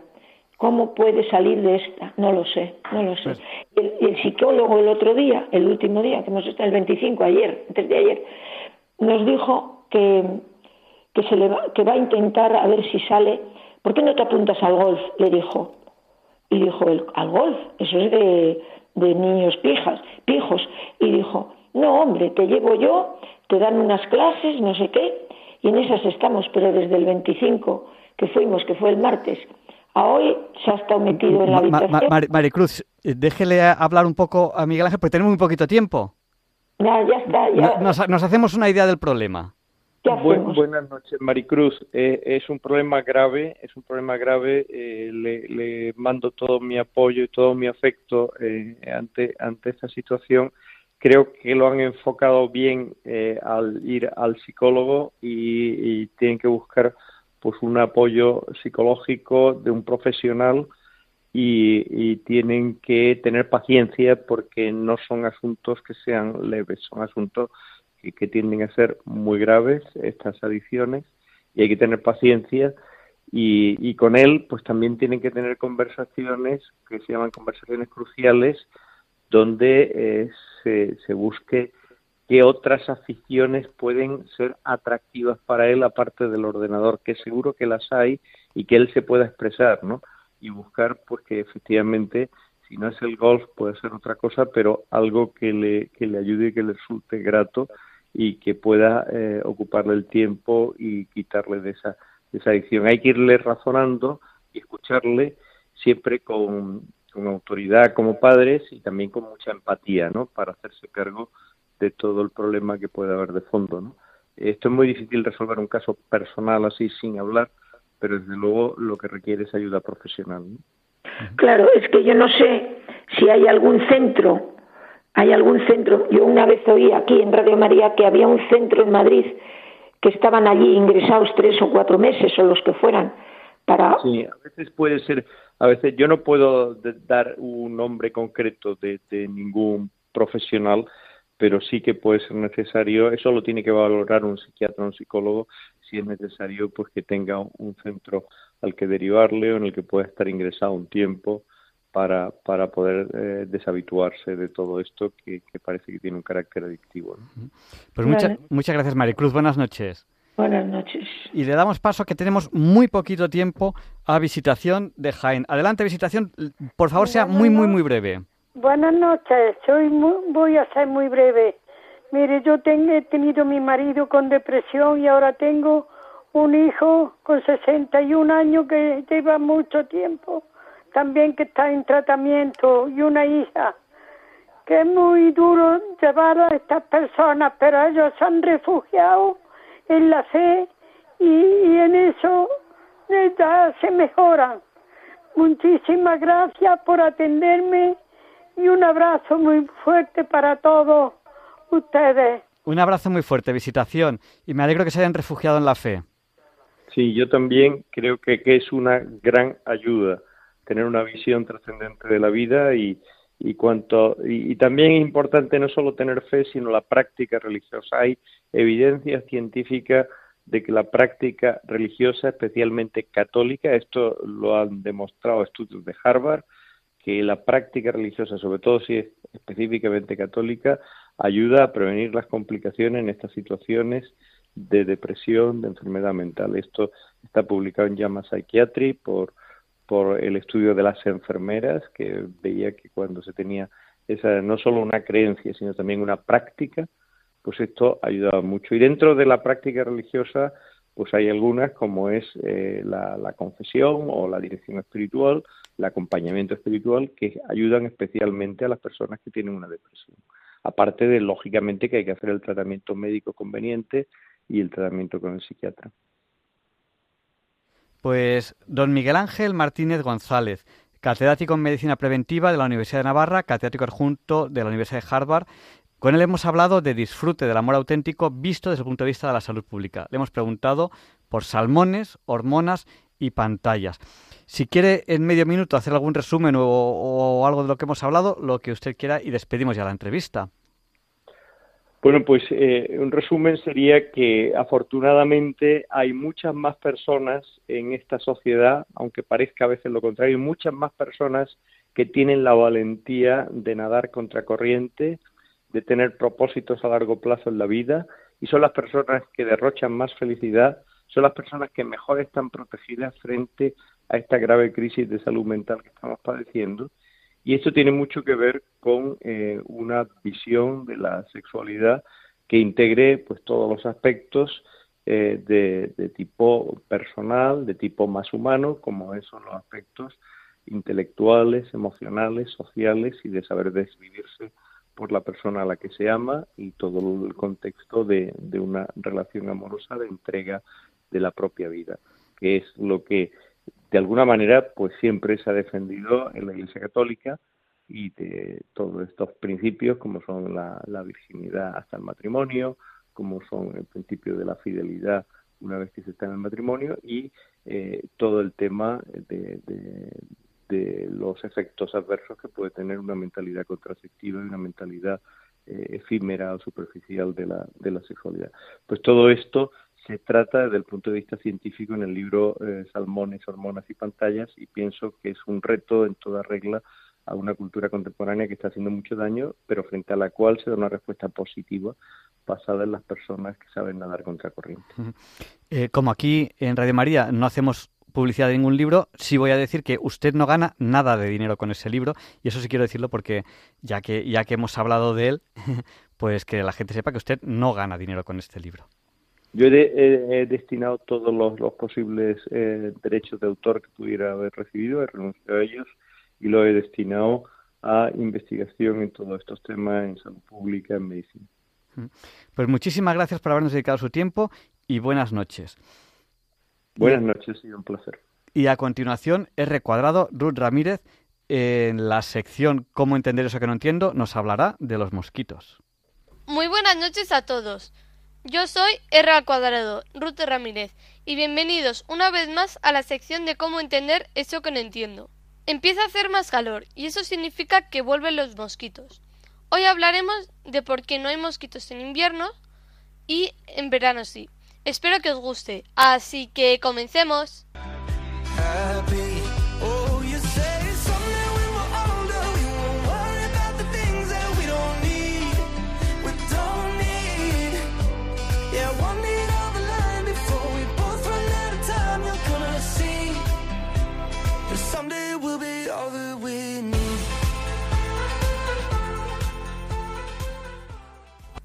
¿Cómo puede salir de esta? No lo sé, no lo sé. Pues el, psicólogo el otro día, el último día, que hemos estado el 25, ayer, antes ayer, nos dijo que, que, se le va, que va a intentar a ver si sale. ¿Por qué no te apuntas al golf? Le dijo. Y dijo él, al golf, eso es de, de niños pijas, pijos. Y dijo, no, hombre, te llevo yo, te dan unas clases, no sé qué, y en esas estamos, pero desde el 25 que fuimos, que fue el martes, a hoy se ha estado metido en la habitación. Maricruz, eh, déjele hablar un poco a Miguel Ángel, porque tenemos muy poquito tiempo. Ya, ya está. Ya. Nos, hacemos una idea del problema. buenas noches, Maricruz. Eh, es un problema grave, es un problema grave. Eh, le, mando todo mi apoyo y todo mi afecto ante, ante esta situación. Creo que lo han enfocado bien al ir al psicólogo y, y tienen que buscar pues un apoyo psicológico de un profesional y, tienen que tener paciencia porque no son asuntos que sean leves, son asuntos que, tienden a ser muy graves, estas adicciones, y hay que tener paciencia. Y, con él, pues también tienen que tener conversaciones que se llaman conversaciones cruciales, donde eh, se, se busque qué otras aficiones pueden ser atractivas para él aparte del ordenador, que seguro que las hay y que él se pueda expresar, ¿no? Y buscar, pues que efectivamente, si no es el golf, puede ser otra cosa, pero algo que le, que le ayude y que le resulte grato y que pueda eh, ocuparle el tiempo y quitarle de esa, de esa adicción. Hay que irle razonando y escucharle siempre con, con autoridad como padres y también con mucha empatía, ¿no? Para hacerse cargo de todo el problema que puede haber de fondo. ¿no? Esto es muy difícil resolver un caso personal así sin hablar, pero desde luego lo que requiere es ayuda profesional. Claro, es que yo no sé si hay algún centro, hay algún centro. Yo una vez oí aquí en Radio María que había un centro en Madrid que estaban allí ingresados tres o cuatro meses o los que fueran para. Sí, a veces puede ser. A veces yo no puedo dar un nombre concreto de, de ningún profesional, pero sí que puede ser necesario, eso lo tiene que valorar un psiquiatra o un psicólogo, si es necesario pues que tenga un centro al que derivarle o en el que pueda estar ingresado un tiempo para, para poder eh, deshabituarse de todo esto que, parece que tiene un carácter adictivo. Pues muchas muchas gracias, Maricruz. Buenas noches. Buenas noches. Y le damos paso que tenemos muy poquito tiempo a visitación de Jaén. Adelante, visitación. Por favor, sea muy, muy, muy breve. Buenas noches, soy voy a ser muy breve. Mire, yo he tenido mi marido con depresión y ahora tengo un hijo con 61 años que lleva mucho tiempo, también que está en tratamiento y una hija que es muy duro llevar a estas personas, pero ellos se han refugiado en la fe y, en eso ya se mejoran. Muchísimas gracias por atenderme y un abrazo muy fuerte para todos ustedes. Un abrazo muy fuerte, visitación, y me alegro que se hayan refugiado en la fe. Sí, yo también creo que, que es una gran ayuda tener una visión trascendente de la vida y, y cuanto y, también es importante no solo tener fe sino la práctica religiosa hay evidencia científica de que la práctica religiosa especialmente católica esto lo han demostrado estudios de Harvard que la práctica religiosa sobre todo si es específicamente católica ayuda a prevenir las complicaciones en estas situaciones de depresión, de enfermedad mental. Esto está publicado en JAMA Psychiatry por por el estudio de las enfermeras, que veía que cuando se tenía esa no solo una creencia, sino también una práctica, pues esto ayudaba mucho. Y dentro de la práctica religiosa, pues hay algunas como es eh, la, la, confesión o la dirección espiritual, el acompañamiento espiritual, que ayudan especialmente a las personas que tienen una depresión. Aparte de, lógicamente, que hay que hacer el tratamiento médico conveniente y el tratamiento con el psiquiatra. Pues don Miguel Ángel Martínez González, catedrático en Medicina Preventiva de la Universidad de Navarra, catedrático adjunto de la Universidad de Harvard. Con él hemos hablado de disfrute del amor auténtico visto desde el punto de vista de la salud pública. Le hemos preguntado por salmones, hormonas y pantallas. Si quiere en medio minuto hacer algún resumen o, algo de lo que hemos hablado, lo que usted quiera y despedimos ya la entrevista. Bueno, pues eh, un resumen sería que afortunadamente hay muchas más personas en esta sociedad, aunque parezca a veces lo contrario, muchas más personas que tienen la valentía de nadar contracorriente, de tener propósitos a largo plazo en la vida y son las personas que derrochan más felicidad, son las personas que mejor están protegidas frente a esta grave crisis de salud mental que estamos padeciendo. Y esto tiene mucho que ver con eh, una visión de la sexualidad que integre pues todos los aspectos eh, de, tipo personal, de tipo más humano, como son los aspectos intelectuales, emocionales, sociales y de saber desvivirse por la persona a la que se ama y todo el contexto de, de una relación amorosa de entrega de la propia vida, que es lo que de alguna manera pues siempre se ha defendido en la Iglesia Católica y de todos estos principios como son la, virginidad hasta el matrimonio, como son el principio de la fidelidad una vez que se está en el matrimonio y eh, todo el tema de, de, los efectos adversos que puede tener una mentalidad contraceptiva y una mentalidad eh, efímera o superficial de la, de la sexualidad. Pues todo esto se trata desde el punto de vista científico en el libro eh, Salmones, Hormonas y Pantallas y pienso que es un reto en toda regla a una cultura contemporánea que está haciendo mucho daño, pero frente a la cual se da una respuesta positiva basada en las personas que saben nadar contra corriente. [laughs] Eh, como aquí en Radio María no hacemos publicidad de ningún libro, sí voy a decir que usted no gana nada de dinero con ese libro y eso sí quiero decirlo porque ya que ya que hemos hablado de él, [laughs] pues que la gente sepa que usted no gana dinero con este libro. Yo he, destinado todos los, posibles eh, derechos de autor que pudiera haber recibido, he renunciado a ellos y lo he destinado a investigación en todos estos temas en salud pública, en medicina. Pues muchísimas gracias por habernos dedicado su tiempo y buenas noches. Buenas noches y un placer. Y a continuación, R cuadrado, Ruth Ramírez, en la sección Cómo entender eso que no entiendo, nos hablará de los mosquitos. Muy buenas noches a todos. Yo soy R al cuadrado, Ruth Ramírez, y bienvenidos una vez más a la sección de cómo entender eso que no entiendo. Empieza a hacer más calor, y eso significa que vuelven los mosquitos. Hoy hablaremos de por qué no hay mosquitos en invierno y en verano sí. Espero que os guste, así que comencemos.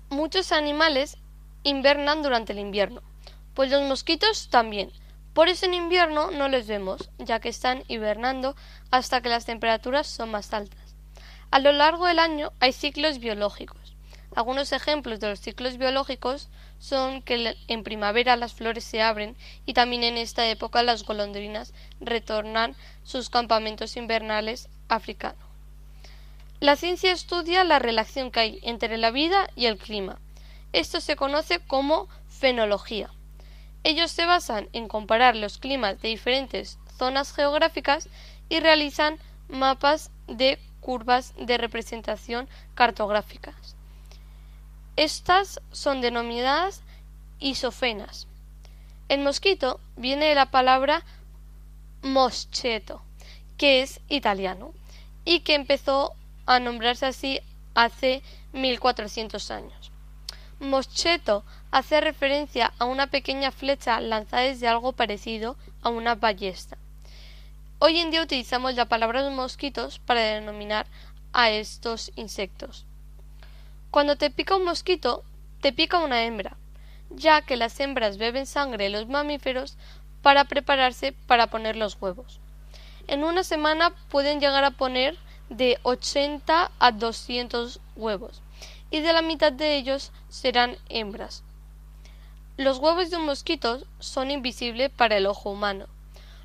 Muchos animales invernan durante el invierno, pues los mosquitos también. Por eso en invierno no les vemos, ya que están hibernando hasta que las temperaturas son más altas. A lo largo del año hay ciclos biológicos. Algunos ejemplos de los ciclos biológicos son que en primavera las flores se abren y también en esta época las golondrinas retornan sus campamentos invernales africanos. La ciencia estudia la relación que hay entre la vida y el clima. Esto se conoce como fenología. Ellos se basan en comparar los climas de diferentes zonas geográficas y realizan mapas de curvas de representación cartográficas. Estas son denominadas isofenas. El mosquito viene de la palabra moscheto, que es italiano, y que empezó a nombrarse así hace 1400 años. Moscheto hace referencia a una pequeña flecha lanzada desde algo parecido a una ballesta. Hoy en día utilizamos la palabra mosquitos para denominar a estos insectos. Cuando te pica un mosquito, te pica una hembra, ya que las hembras beben sangre de los mamíferos para prepararse para poner los huevos. En una semana pueden llegar a poner de 80 a 200 huevos, y de la mitad de ellos serán hembras. Los huevos de un mosquito son invisibles para el ojo humano.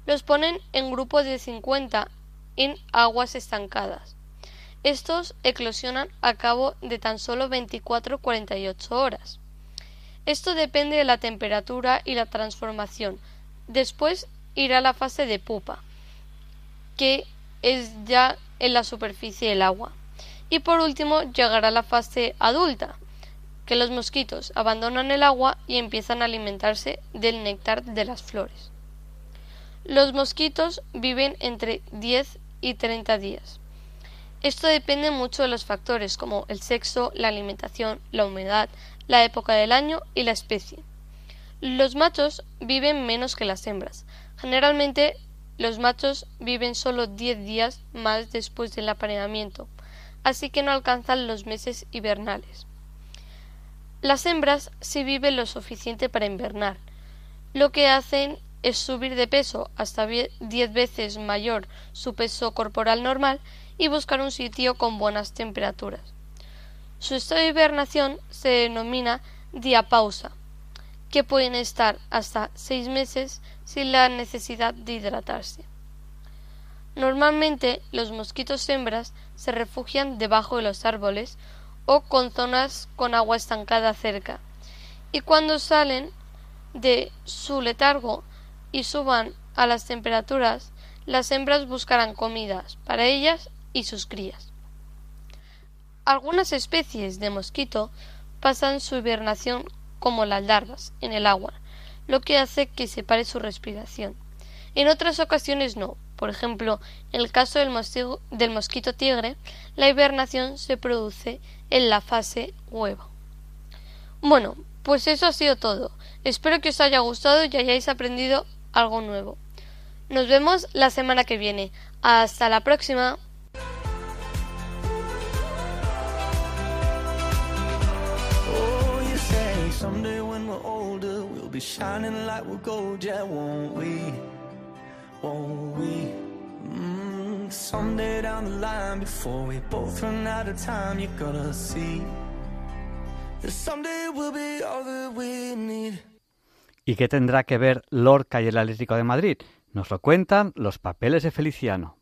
Los ponen en grupos de 50 en aguas estancadas. Estos eclosionan a cabo de tan solo 24-48 horas. Esto depende de la temperatura y la transformación. Después irá la fase de pupa, que es ya en la superficie del agua. Y por último llegará la fase adulta, que los mosquitos abandonan el agua y empiezan a alimentarse del néctar de las flores. Los mosquitos viven entre 10 y 30 días. Esto depende mucho de los factores como el sexo, la alimentación, la humedad, la época del año y la especie. Los machos viven menos que las hembras. Generalmente los machos viven solo 10 días más después del apareamiento, así que no alcanzan los meses hibernales. Las hembras sí viven lo suficiente para invernar. Lo que hacen es subir de peso hasta 10 veces mayor su peso corporal normal y buscar un sitio con buenas temperaturas. Su estado de hibernación se denomina diapausa, que pueden estar hasta seis meses sin la necesidad de hidratarse. Normalmente los mosquitos hembras se refugian debajo de los árboles o con zonas con agua estancada cerca, y cuando salen de su letargo y suban a las temperaturas, las hembras buscarán comidas para ellas y sus crías. Algunas especies de mosquito pasan su hibernación como las larvas en el agua, lo que hace que se pare su respiración. En otras ocasiones no. Por ejemplo, en el caso del, mosquito tigre, la hibernación se produce en la fase huevo. Bueno, pues eso ha sido todo. Espero que os haya gustado y hayáis aprendido algo nuevo. Nos vemos la semana que viene. Hasta la próxima. We? Mm, down the line, before we both run out of time, see that be all that we need. ¿Y qué tendrá que ver Lorca y el Atlético de Madrid? Nos lo cuentan los papeles de Feliciano.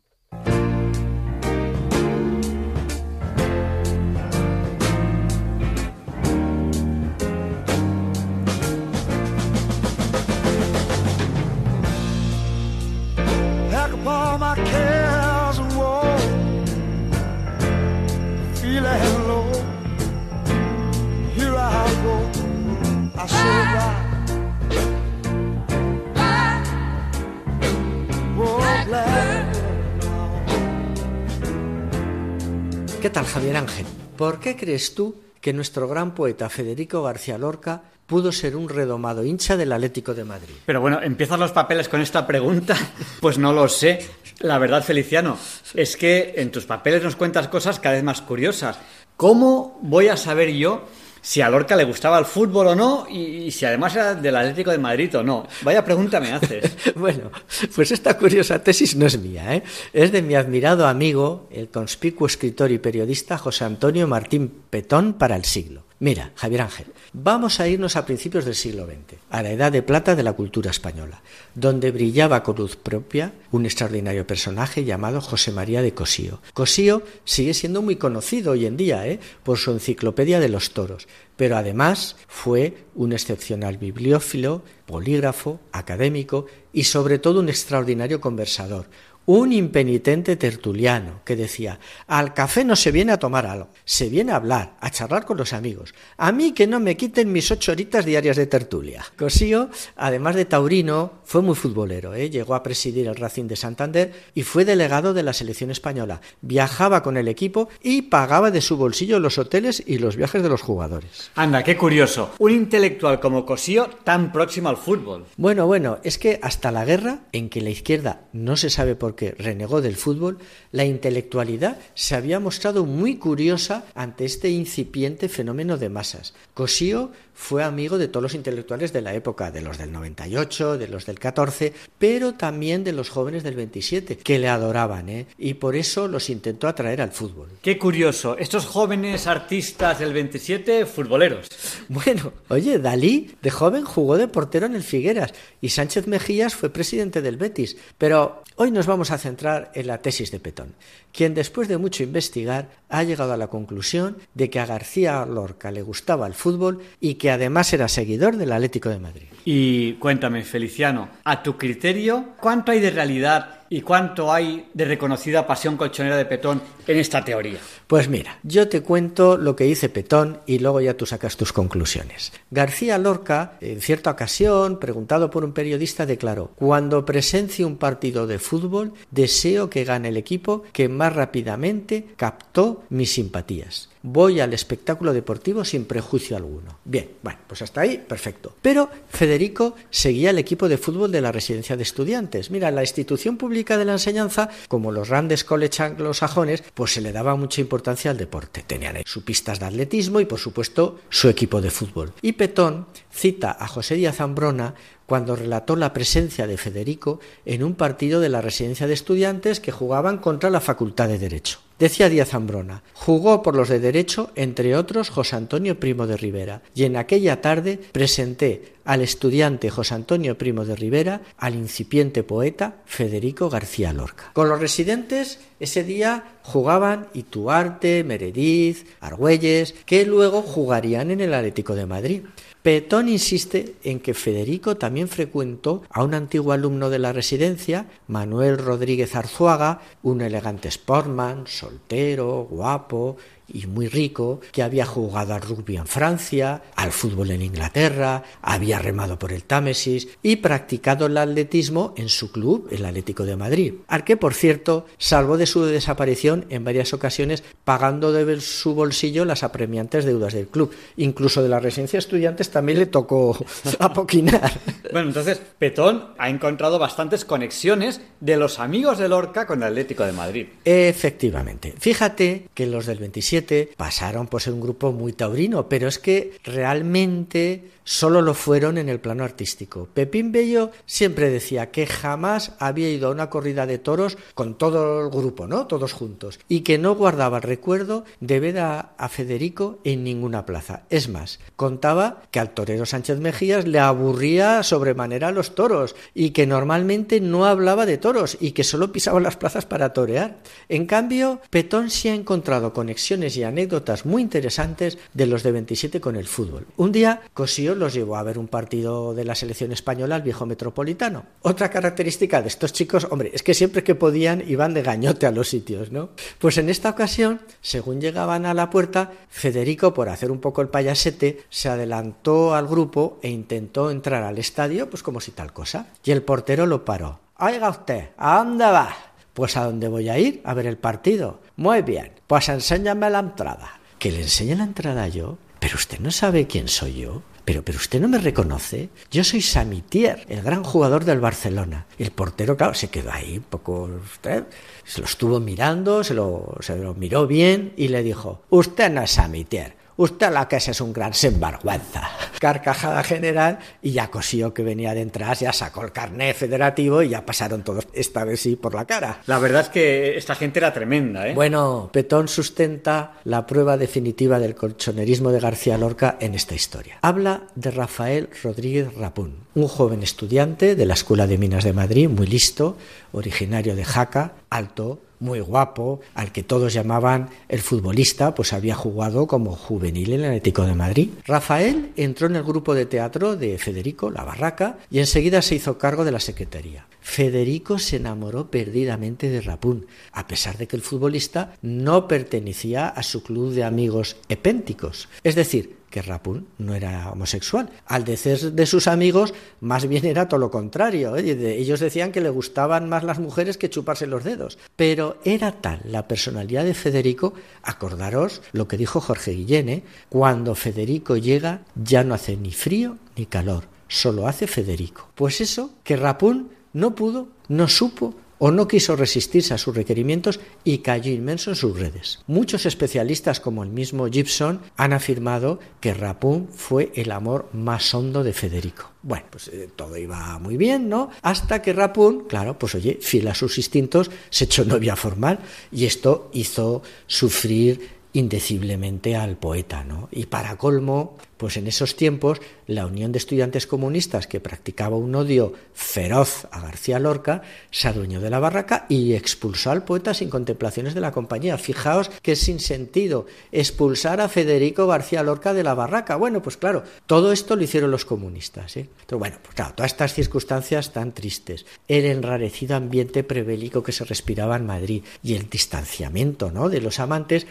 ¿Qué tal, Javier Ángel? ¿Por qué crees tú que nuestro gran poeta Federico García Lorca pudo ser un redomado hincha del Atlético de Madrid? Pero bueno, empiezan los papeles con esta pregunta. [laughs] Pues no lo sé. La verdad, Feliciano, es que en tus papeles nos cuentas cosas cada vez más curiosas. ¿Cómo voy a saber yo si a Lorca le gustaba el fútbol o no y, si además era del Atlético de Madrid o no. Vaya pregunta me haces. [laughs] bueno, pues esta curiosa tesis no es mía, ¿eh? es de mi admirado amigo, el conspicuo escritor y periodista José Antonio Martín Petón para el siglo. Mira, Javier Ángel, vamos a irnos a principios del siglo XX, a la edad de plata de la cultura española, donde brillaba con luz propia un extraordinario personaje llamado José María de Cosío. Cosío sigue siendo muy conocido hoy en día ¿eh? por su enciclopedia de los toros, pero además fue un excepcional bibliófilo, polígrafo, académico y sobre todo un extraordinario conversador, un impenitente tertuliano que decía, al café no se viene a tomar algo, se viene a hablar, a charlar con los amigos. A mí que no me quiten mis ocho horitas diarias de tertulia. Cosío, además de taurino, fue muy futbolero. ¿eh? Llegó a presidir el Racing de Santander y fue delegado de la selección española. Viajaba con el equipo y pagaba de su bolsillo los hoteles y los viajes de los jugadores. Anda, qué curioso. Un intelectual como Cosío tan próximo al fútbol. Bueno, bueno, es que hasta la guerra, en que la izquierda no se sabe por qué renegó del fútbol, la intelectualidad se había mostrado muy curiosa ante este incipiente fenómeno de masas. Cosío fue amigo de todos los intelectuales de la época, de los del 98, de los del 14, pero también de los jóvenes del 27, que le adoraban, ¿eh? y por eso los intentó atraer al fútbol. Qué curioso, estos jóvenes artistas del 27, futboleros. [laughs] Bueno, oye, Dalí de joven jugó de portero en el Figueras y Sánchez Mejías fue presidente del Betis, pero hoy nos vamos a centrar en la tesis de Petón, quien después de mucho investigar ha llegado a la conclusión de que a García Lorca le gustaba el fútbol y que además era seguidor del Atlético de Madrid. Y cuéntame, Feliciano, a tu criterio, ¿cuánto hay de realidad ¿Y cuánto hay de reconocida pasión colchonera de Petón en esta teoría? Pues mira, yo te cuento lo que dice Petón y luego ya tú sacas tus conclusiones. García Lorca, en cierta ocasión, preguntado por un periodista, declaró, cuando presencie un partido de fútbol, deseo que gane el equipo que más rápidamente captó mis simpatías voy al espectáculo deportivo sin prejuicio alguno. Bien, bueno, pues hasta ahí, perfecto. Pero Federico seguía el equipo de fútbol de la residencia de estudiantes. Mira, la institución pública de la enseñanza, como los grandes college anglosajones, pues se le daba mucha importancia al deporte. Tenían sus pistas de atletismo y, por supuesto, su equipo de fútbol. Y Petón cita a José Díaz Zambrona cuando relató la presencia de Federico en un partido de la residencia de estudiantes que jugaban contra la Facultad de Derecho. Decía Díaz Zambrona, jugó por los de Derecho, entre otros José Antonio Primo de Rivera, y en aquella tarde presenté al estudiante José Antonio Primo de Rivera al incipiente poeta Federico García Lorca. Con los residentes ese día jugaban Ituarte, Meredith, Argüelles, que luego jugarían en el Atlético de Madrid. Petón insiste en que Federico también frecuentó a un antiguo alumno de la residencia, Manuel Rodríguez Arzuaga, un elegante sportman, soltero, guapo, y muy rico, que había jugado al rugby en Francia, al fútbol en Inglaterra, había remado por el Támesis y practicado el atletismo en su club, el Atlético de Madrid, al que, por cierto, salvó de su desaparición en varias ocasiones pagando de su bolsillo las apremiantes deudas del club. Incluso de la residencia de estudiantes también le tocó [laughs] apoquinar. Bueno, entonces Petón ha encontrado bastantes conexiones de los amigos de Lorca con el Atlético de Madrid. Efectivamente. Fíjate que los del 27 pasaron por ser un grupo muy taurino, pero es que realmente solo lo fueron en el plano artístico. Pepín Bello siempre decía que jamás había ido a una corrida de toros con todo el grupo, ¿no? Todos juntos, y que no guardaba recuerdo de ver a, Federico en ninguna plaza. Es más, contaba que al torero Sánchez Mejías le aburría sobremanera los toros y que normalmente no hablaba de toros y que solo pisaba las plazas para torear. En cambio, Petón sí ha encontrado conexiones y anécdotas muy interesantes de los de 27 con el fútbol. Un día Cosío los llevó a ver un partido de la selección española al viejo metropolitano. Otra característica de estos chicos, hombre, es que siempre que podían iban de gañote a los sitios, ¿no? Pues en esta ocasión, según llegaban a la puerta, Federico, por hacer un poco el payasete, se adelantó al grupo e intentó entrar al estadio, pues como si tal cosa. Y el portero lo paró. Oiga usted, ¿a dónde va? Pues a dónde voy a ir, a ver el partido. Muy bien, pues enséñame la entrada. ¿Que le enseñe la entrada yo? Pero usted no sabe quién soy yo. Pero, pero usted no me reconoce. Yo soy Samitier, el gran jugador del Barcelona. El portero, claro, se quedó ahí un poco. Usted se lo estuvo mirando, se lo, se lo miró bien y le dijo: Usted no es Samitier. Usted la que es un gran sinvergüenza. Carcajada general y ya Cosío que venía de detrás ya sacó el carné federativo y ya pasaron todos esta vez sí por la cara. La verdad es que esta gente era tremenda, ¿eh? Bueno, Petón sustenta la prueba definitiva del colchonerismo de García Lorca en esta historia. Habla de Rafael Rodríguez Rapún, un joven estudiante de la Escuela de Minas de Madrid, muy listo, originario de Jaca, alto, muy guapo, al que todos llamaban el futbolista, pues había jugado como juvenil en el Atlético de Madrid. Rafael entró en el grupo de teatro de Federico, La Barraca, y enseguida se hizo cargo de la secretaría. Federico se enamoró perdidamente de Rapún, a pesar de que el futbolista no pertenecía a su club de amigos epénticos. Es decir, que Rapún no era homosexual. Al decir de sus amigos, más bien era todo lo contrario. ¿eh? Ellos decían que le gustaban más las mujeres que chuparse los dedos. Pero era tal la personalidad de Federico, acordaros lo que dijo Jorge Guillén, ¿eh? cuando Federico llega ya no hace ni frío ni calor, solo hace Federico. Pues eso, que Rapún no pudo, no supo o no quiso resistirse a sus requerimientos y cayó inmenso en sus redes. Muchos especialistas como el mismo Gibson han afirmado que Rapun fue el amor más hondo de Federico. Bueno, pues eh, todo iba muy bien, ¿no? Hasta que Rapun, claro, pues oye, fiel a sus instintos, se echó novia formal y esto hizo sufrir indeciblemente al poeta, ¿no? Y para colmo, pues en esos tiempos la Unión de Estudiantes Comunistas, que practicaba un odio feroz a García Lorca, se adueñó de la barraca y expulsó al poeta sin contemplaciones de la compañía. Fijaos que es sin sentido expulsar a Federico García Lorca de la barraca. Bueno, pues claro, todo esto lo hicieron los comunistas. ¿eh? Pero bueno, pues claro, todas estas circunstancias tan tristes, el enrarecido ambiente prebélico que se respiraba en Madrid y el distanciamiento ¿no? de los amantes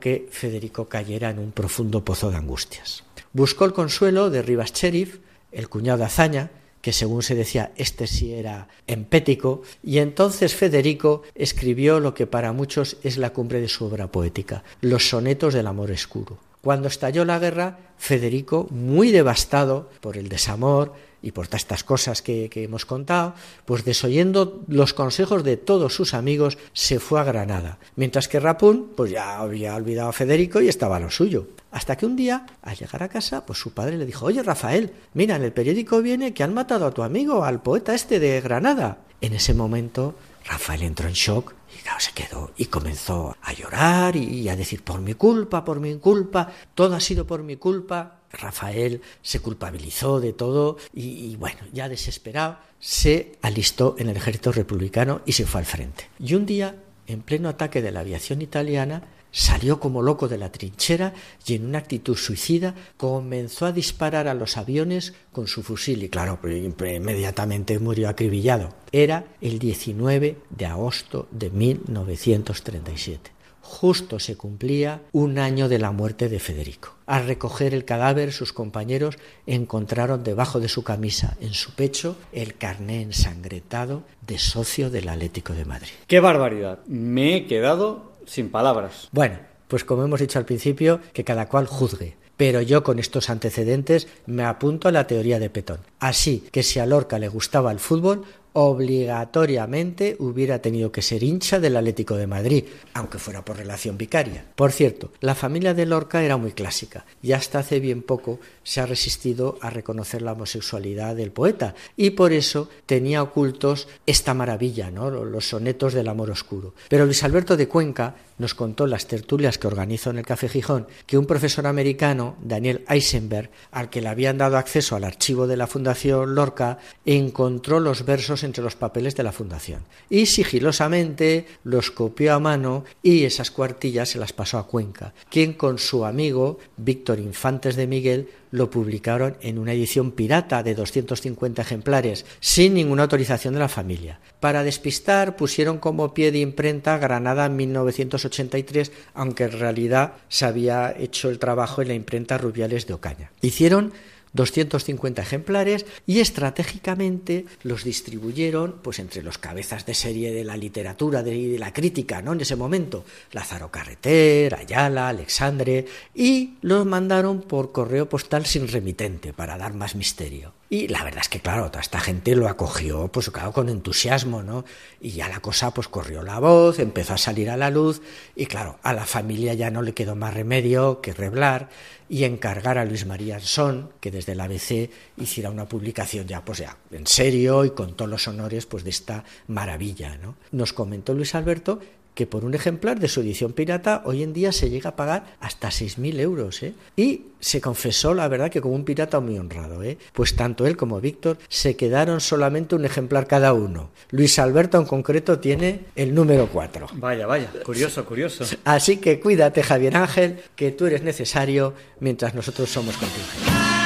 que Federico cayera en un profundo pozo de angustias. Buscó el consuelo de Rivas Cherif, el cuñado de Azaña, que según se decía este sí era empético, y entonces Federico escribió lo que para muchos es la cumbre de su obra poética, los sonetos del amor escuro. Cuando estalló la guerra, Federico, muy devastado por el desamor, y por todas estas cosas que, hemos contado, pues desoyendo los consejos de todos sus amigos, se fue a Granada, mientras que Rapún pues ya había olvidado a Federico y estaba a lo suyo. Hasta que un día, al llegar a casa, pues su padre le dijo, oye Rafael, mira, en el periódico viene que han matado a tu amigo, al poeta este de Granada. En ese momento, Rafael entró en shock claro, se quedó y comenzó a llorar y a decir, por mi culpa, por mi culpa, todo ha sido por mi culpa. Rafael se culpabilizó de todo y, bueno, ya desesperado, se alistó en el ejército republicano y se fue al frente. Y un día, en pleno ataque de la aviación italiana, salió como loco de la trinchera y en una actitud suicida comenzó a disparar a los aviones con su fusil y claro, inmediatamente murió acribillado. Era el 19 de agosto de 1937 justo se cumplía un año de la muerte de Federico. Al recoger el cadáver, sus compañeros encontraron debajo de su camisa, en su pecho, el carné ensangrentado de socio del Atlético de Madrid. ¡Qué barbaridad! Me he quedado sin palabras. Bueno, pues como hemos dicho al principio, que cada cual juzgue. Pero yo con estos antecedentes me apunto a la teoría de Petón. Así que si a Lorca le gustaba el fútbol, obligatoriamente hubiera tenido que ser hincha del Atlético de Madrid, aunque fuera por relación vicaria. Por cierto, la familia de Lorca era muy clásica y hasta hace bien poco se ha resistido a reconocer la homosexualidad del poeta y por eso tenía ocultos esta maravilla, ¿no? los sonetos del amor oscuro. Pero Luis Alberto de Cuenca nos contó en las tertulias que organizó en el Café Gijón que un profesor americano, Daniel Eisenberg, al que le habían dado acceso al archivo de la Fundación Lorca, encontró los versos entre los papeles de la Fundación y sigilosamente los copió a mano y esas cuartillas se las pasó a Cuenca, quien con su amigo Víctor Infantes de Miguel lo publicaron en una edición pirata de 250 ejemplares, sin ninguna autorización de la familia. Para despistar pusieron como pie de imprenta Granada 1983, aunque en realidad se había hecho el trabajo en la imprenta Rubiales de Ocaña. Hicieron 250 ejemplares y estratégicamente los distribuyeron pues entre los cabezas de serie de la literatura y de, la crítica ¿no? en ese momento Lázaro Carreter, Ayala, Alexandre y los mandaron por correo postal sin remitente para dar más misterio. Y la verdad es que, claro, toda esta gente lo acogió, pues claro, con entusiasmo, ¿no? Y ya la cosa, pues corrió la voz, empezó a salir a la luz, y claro, a la familia ya no le quedó más remedio que reblar y encargar a Luis María Ansón, que desde la ABC hiciera una publicación ya, pues ya, en serio y con todos los honores, pues de esta maravilla, ¿no? Nos comentó Luis Alberto que por un ejemplar de su edición pirata hoy en día se llega a pagar hasta 6.000 euros. ¿eh? Y se confesó, la verdad, que como un pirata muy honrado. ¿eh? Pues tanto él como Víctor se quedaron solamente un ejemplar cada uno. Luis Alberto en concreto tiene el número 4. Vaya, vaya, curioso, curioso. Así que cuídate, Javier Ángel, que tú eres necesario mientras nosotros somos contingentes.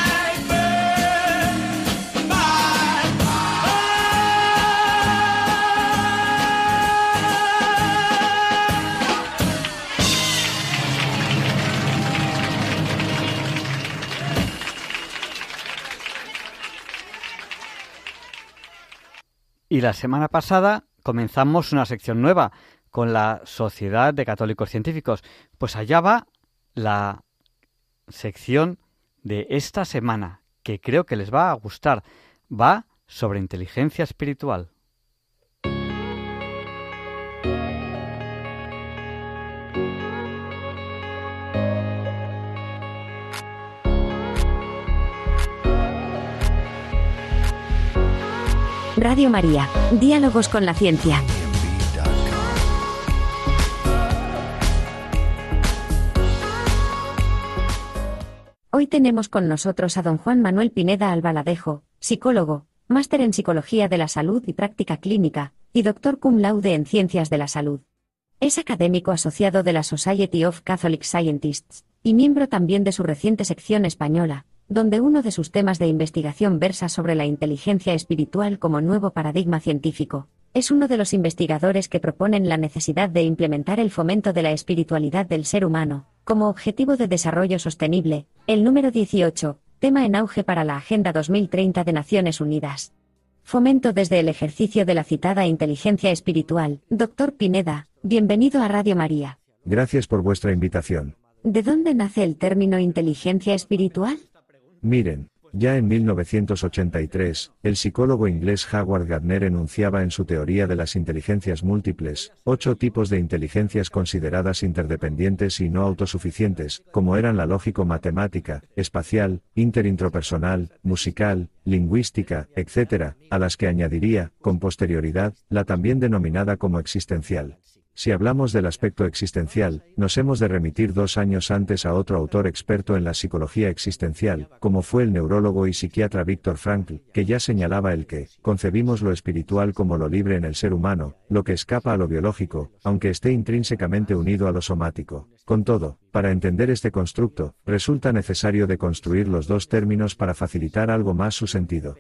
Y la semana pasada comenzamos una sección nueva con la Sociedad de Católicos Científicos. Pues allá va la sección de esta semana, que creo que les va a gustar. Va sobre inteligencia espiritual. Radio María, Diálogos con la Ciencia. Hoy tenemos con nosotros a don Juan Manuel Pineda Albaladejo, psicólogo, máster en Psicología de la Salud y Práctica Clínica, y doctor cum laude en Ciencias de la Salud. Es académico asociado de la Society of Catholic Scientists, y miembro también de su reciente sección española, donde uno de sus temas de investigación versa sobre la inteligencia espiritual como nuevo paradigma científico. Es uno de los investigadores que proponen la necesidad de implementar el fomento de la espiritualidad del ser humano, como objetivo de desarrollo sostenible, el número 18, tema en auge para la Agenda 2030 de Naciones Unidas. Fomento desde el ejercicio de la citada inteligencia espiritual. Doctor Pineda, bienvenido a Radio María. Gracias por vuestra invitación. ¿De dónde nace el término inteligencia espiritual? Miren, ya en 1983, el psicólogo inglés Howard Gardner enunciaba en su teoría de las inteligencias múltiples, ocho tipos de inteligencias consideradas interdependientes y no autosuficientes, como eran la lógico-matemática, espacial, interintropersonal, musical, lingüística, etc., a las que añadiría, con posterioridad, la también denominada como existencial. Si hablamos del aspecto existencial, nos hemos de remitir dos años antes a otro autor experto en la psicología existencial, como fue el neurólogo y psiquiatra Víctor Frankl, que ya señalaba el que, concebimos lo espiritual como lo libre en el ser humano, lo que escapa a lo biológico, aunque esté intrínsecamente unido a lo somático. Con todo, para entender este constructo, resulta necesario de construir los dos términos para facilitar algo más su sentido.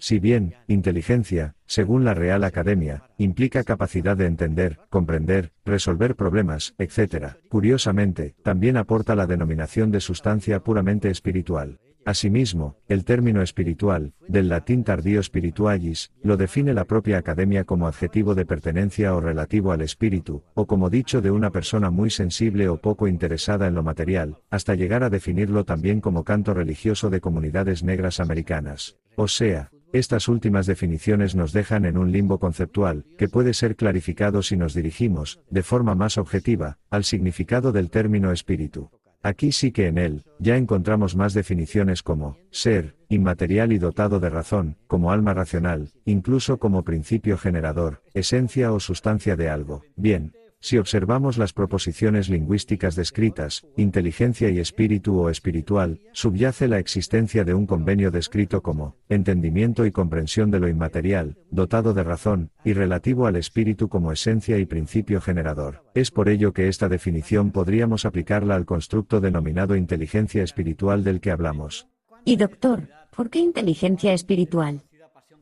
Si bien, inteligencia, según la Real Academia, implica capacidad de entender, comprender, resolver problemas, etc., curiosamente, también aporta la denominación de sustancia puramente espiritual. Asimismo, el término espiritual, del latín tardío spiritualis, lo define la propia academia como adjetivo de pertenencia o relativo al espíritu, o como dicho de una persona muy sensible o poco interesada en lo material, hasta llegar a definirlo también como canto religioso de comunidades negras americanas. O sea, estas últimas definiciones nos dejan en un limbo conceptual, que puede ser clarificado si nos dirigimos, de forma más objetiva, al significado del término espíritu. Aquí sí que en él, ya encontramos más definiciones como, ser, inmaterial y dotado de razón, como alma racional, incluso como principio generador, esencia o sustancia de algo. Bien, si observamos las proposiciones lingüísticas descritas, inteligencia y espíritu o espiritual, subyace la existencia de un convenio descrito como entendimiento y comprensión de lo inmaterial, dotado de razón, y relativo al espíritu como esencia y principio generador. Es por ello que esta definición podríamos aplicarla al constructo denominado inteligencia espiritual del que hablamos. Y doctor, ¿por qué inteligencia espiritual?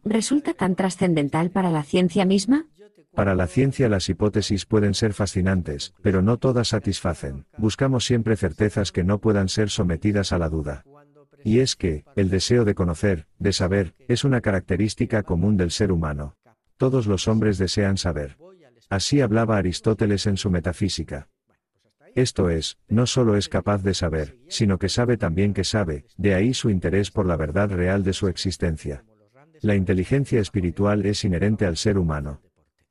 ¿Resulta tan trascendental para la ciencia misma? Para la ciencia las hipótesis pueden ser fascinantes, pero no todas satisfacen. Buscamos siempre certezas que no puedan ser sometidas a la duda. Y es que, el deseo de conocer, de saber, es una característica común del ser humano. Todos los hombres desean saber. Así hablaba Aristóteles en su metafísica. Esto es, no solo es capaz de saber, sino que sabe también que sabe, de ahí su interés por la verdad real de su existencia. La inteligencia espiritual es inherente al ser humano.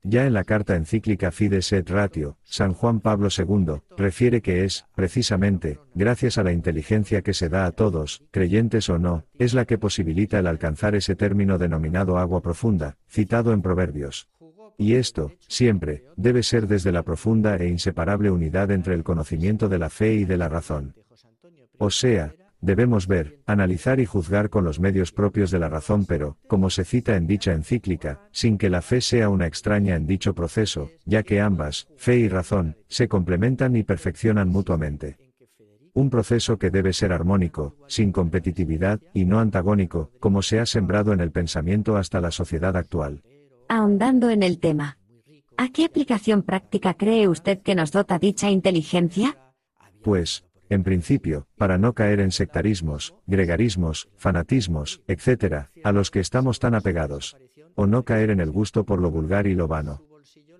Ya en la carta encíclica Fides et Ratio, San Juan Pablo II, refiere que es, precisamente, gracias a la inteligencia que se da a todos, creyentes o no, es la que posibilita el alcanzar ese término denominado agua profunda, citado en Proverbios. Y esto, siempre, debe ser desde la profunda e inseparable unidad entre el conocimiento de la fe y de la razón. O sea, debemos ver, analizar y juzgar con los medios propios de la razón, pero, como se cita en dicha encíclica, sin que la fe sea una extraña en dicho proceso, ya que ambas, fe y razón, se complementan y perfeccionan mutuamente. Un proceso que debe ser armónico, sin competitividad, y no antagónico, como se ha sembrado en el pensamiento hasta la sociedad actual. Ahondando en el tema. ¿A qué aplicación práctica cree usted que nos dota dicha inteligencia? Pues, en principio, para no caer en sectarismos, gregarismos, fanatismos, etc., a los que estamos tan apegados. O no caer en el gusto por lo vulgar y lo vano.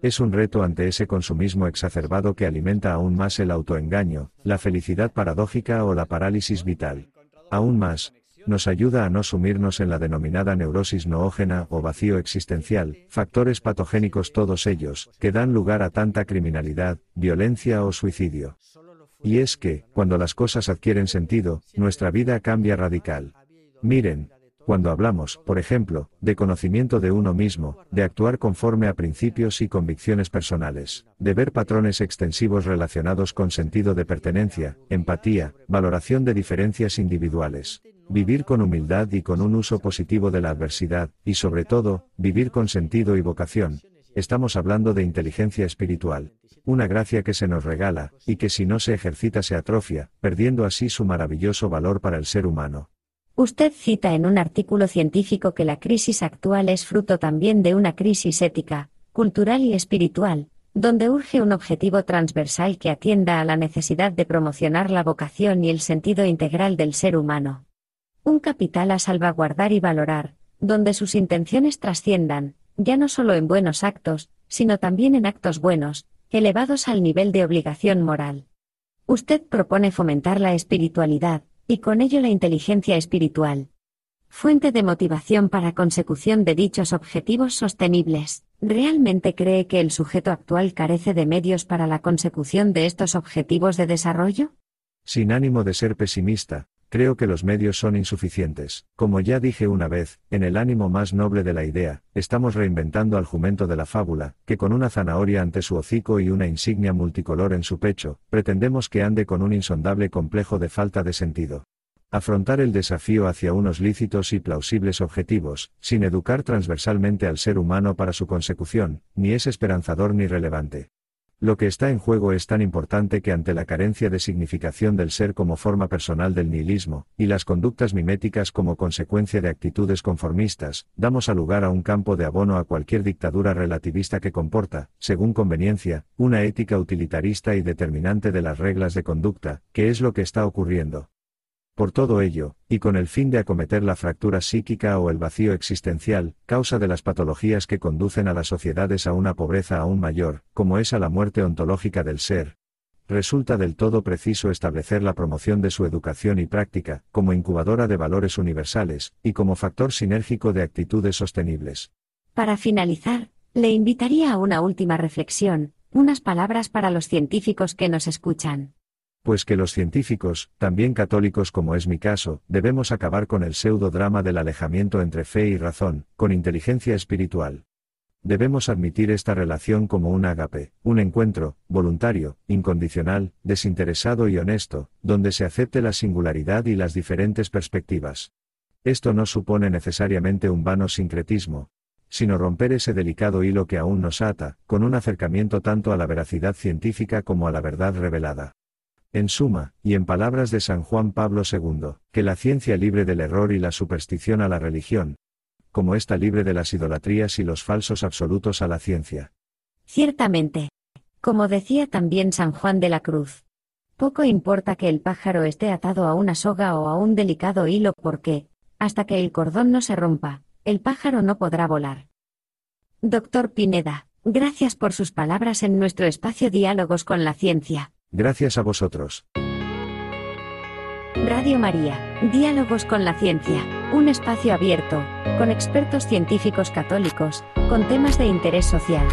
Es un reto ante ese consumismo exacerbado que alimenta aún más el autoengaño, la felicidad paradójica o la parálisis vital. Aún más, nos ayuda a no sumirnos en la denominada neurosis noógena o vacío existencial, factores patogénicos todos ellos, que dan lugar a tanta criminalidad, violencia o suicidio. Y es que, cuando las cosas adquieren sentido, nuestra vida cambia radical. Miren, cuando hablamos, por ejemplo, de conocimiento de uno mismo, de actuar conforme a principios y convicciones personales, de ver patrones extensivos relacionados con sentido de pertenencia, empatía, valoración de diferencias individuales, vivir con humildad y con un uso positivo de la adversidad, y sobre todo, vivir con sentido y vocación, estamos hablando de inteligencia espiritual una gracia que se nos regala, y que si no se ejercita se atrofia, perdiendo así su maravilloso valor para el ser humano. Usted cita en un artículo científico que la crisis actual es fruto también de una crisis ética, cultural y espiritual, donde urge un objetivo transversal que atienda a la necesidad de promocionar la vocación y el sentido integral del ser humano. Un capital a salvaguardar y valorar, donde sus intenciones trasciendan, ya no solo en buenos actos, sino también en actos buenos, elevados al nivel de obligación moral. Usted propone fomentar la espiritualidad, y con ello la inteligencia espiritual. Fuente de motivación para consecución de dichos objetivos sostenibles. ¿Realmente cree que el sujeto actual carece de medios para la consecución de estos objetivos de desarrollo? Sin ánimo de ser pesimista, Creo que los medios son insuficientes. Como ya dije una vez, en el ánimo más noble de la idea, estamos reinventando al jumento de la fábula, que con una zanahoria ante su hocico y una insignia multicolor en su pecho, pretendemos que ande con un insondable complejo de falta de sentido. Afrontar el desafío hacia unos lícitos y plausibles objetivos, sin educar transversalmente al ser humano para su consecución, ni es esperanzador ni relevante. Lo que está en juego es tan importante que ante la carencia de significación del ser como forma personal del nihilismo, y las conductas miméticas como consecuencia de actitudes conformistas, damos a lugar a un campo de abono a cualquier dictadura relativista que comporta, según conveniencia, una ética utilitarista y determinante de las reglas de conducta, que es lo que está ocurriendo. Por todo ello, y con el fin de acometer la fractura psíquica o el vacío existencial, causa de las patologías que conducen a las sociedades a una pobreza aún mayor, como es a la muerte ontológica del ser, resulta del todo preciso establecer la promoción de su educación y práctica, como incubadora de valores universales, y como factor sinérgico de actitudes sostenibles. Para finalizar, le invitaría a una última reflexión, unas palabras para los científicos que nos escuchan pues que los científicos, también católicos como es mi caso, debemos acabar con el pseudo-drama del alejamiento entre fe y razón, con inteligencia espiritual. Debemos admitir esta relación como un ágape, un encuentro, voluntario, incondicional, desinteresado y honesto, donde se acepte la singularidad y las diferentes perspectivas. Esto no supone necesariamente un vano sincretismo, sino romper ese delicado hilo que aún nos ata, con un acercamiento tanto a la veracidad científica como a la verdad revelada. En suma, y en palabras de San Juan Pablo II, que la ciencia libre del error y la superstición a la religión, como está libre de las idolatrías y los falsos absolutos a la ciencia. Ciertamente. Como decía también San Juan de la Cruz. Poco importa que el pájaro esté atado a una soga o a un delicado hilo porque, hasta que el cordón no se rompa, el pájaro no podrá volar. Doctor Pineda, gracias por sus palabras en nuestro espacio Diálogos con la Ciencia. Gracias a vosotros. Radio María, Diálogos con la Ciencia, un espacio abierto, con expertos científicos católicos, con temas de interés social.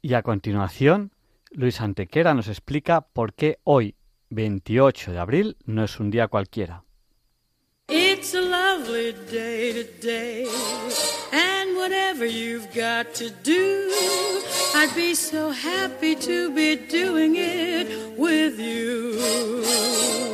Y a continuación, Luis Antequera nos explica por qué hoy, 28 de abril, no es un día cualquiera. It's a lovely day today, and whatever you've got to do, I'd be so happy to be doing it with you.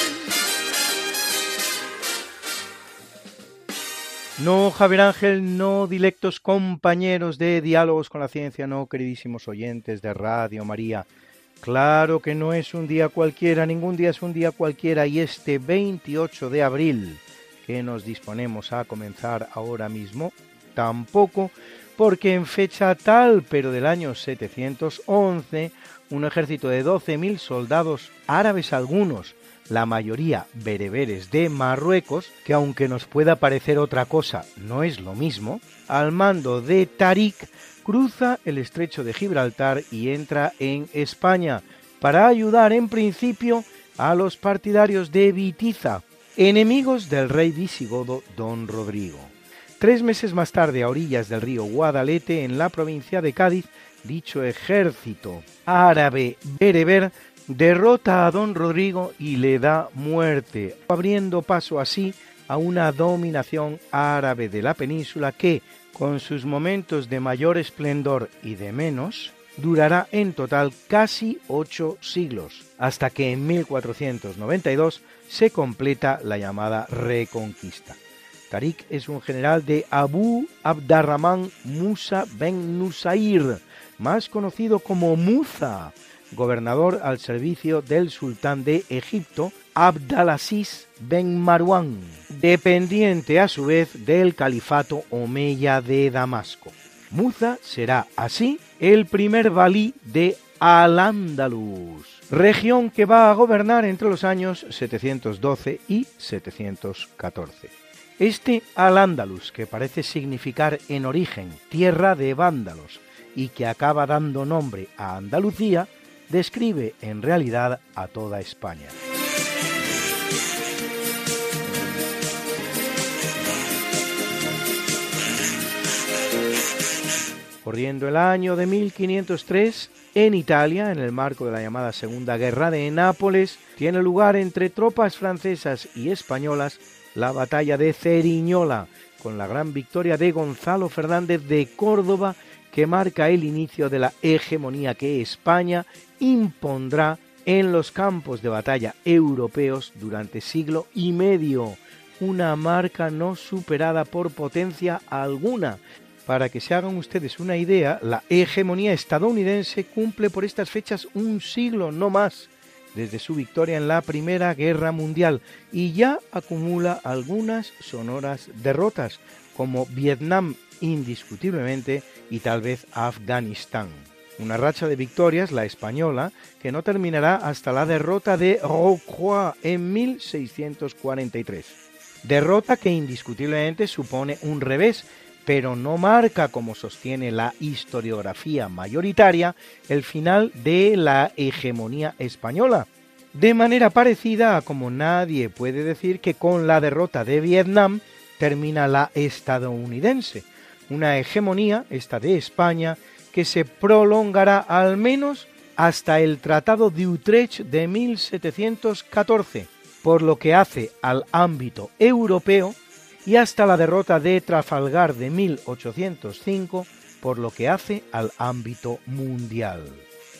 No, Javier Ángel, no, dilectos compañeros de Diálogos con la Ciencia, no, queridísimos oyentes de Radio María. Claro que no es un día cualquiera, ningún día es un día cualquiera y este 28 de abril que nos disponemos a comenzar ahora mismo, tampoco, porque en fecha tal, pero del año 711, un ejército de 12.000 soldados árabes algunos, la mayoría bereberes de Marruecos, que aunque nos pueda parecer otra cosa, no es lo mismo, al mando de Tarik, cruza el estrecho de Gibraltar y entra en España para ayudar en principio a los partidarios de Vitiza, enemigos del rey visigodo Don Rodrigo. Tres meses más tarde, a orillas del río Guadalete, en la provincia de Cádiz, dicho ejército árabe bereber derrota a don Rodrigo y le da muerte, abriendo paso así a una dominación árabe de la península que, con sus momentos de mayor esplendor y de menos, durará en total casi ocho siglos, hasta que en 1492 se completa la llamada Reconquista. Tariq es un general de Abu Abdarrahman Musa ben Nusair, más conocido como Musa, gobernador al servicio del sultán de Egipto, Abdalaziz ben Marwan, dependiente a su vez del califato omeya de Damasco. Muza será así el primer valí de Al-Ándalus, región que va a gobernar entre los años 712 y 714. Este Al-Ándalus, que parece significar en origen tierra de vándalos y que acaba dando nombre a Andalucía, describe en realidad a toda España. Corriendo el año de 1503, en Italia, en el marco de la llamada Segunda Guerra de Nápoles, tiene lugar entre tropas francesas y españolas la batalla de Ceriñola, con la gran victoria de Gonzalo Fernández de Córdoba que marca el inicio de la hegemonía que España impondrá en los campos de batalla europeos durante siglo y medio, una marca no superada por potencia alguna. Para que se hagan ustedes una idea, la hegemonía estadounidense cumple por estas fechas un siglo no más desde su victoria en la Primera Guerra Mundial y ya acumula algunas sonoras derrotas, como Vietnam indiscutiblemente y tal vez Afganistán. Una racha de victorias, la española, que no terminará hasta la derrota de Rocroi en 1643. Derrota que indiscutiblemente supone un revés, pero no marca, como sostiene la historiografía mayoritaria, el final de la hegemonía española. De manera parecida a como nadie puede decir que con la derrota de Vietnam termina la estadounidense, una hegemonía, esta de España, que se prolongará al menos hasta el Tratado de Utrecht de 1714, por lo que hace al ámbito europeo, y hasta la derrota de Trafalgar de 1805, por lo que hace al ámbito mundial.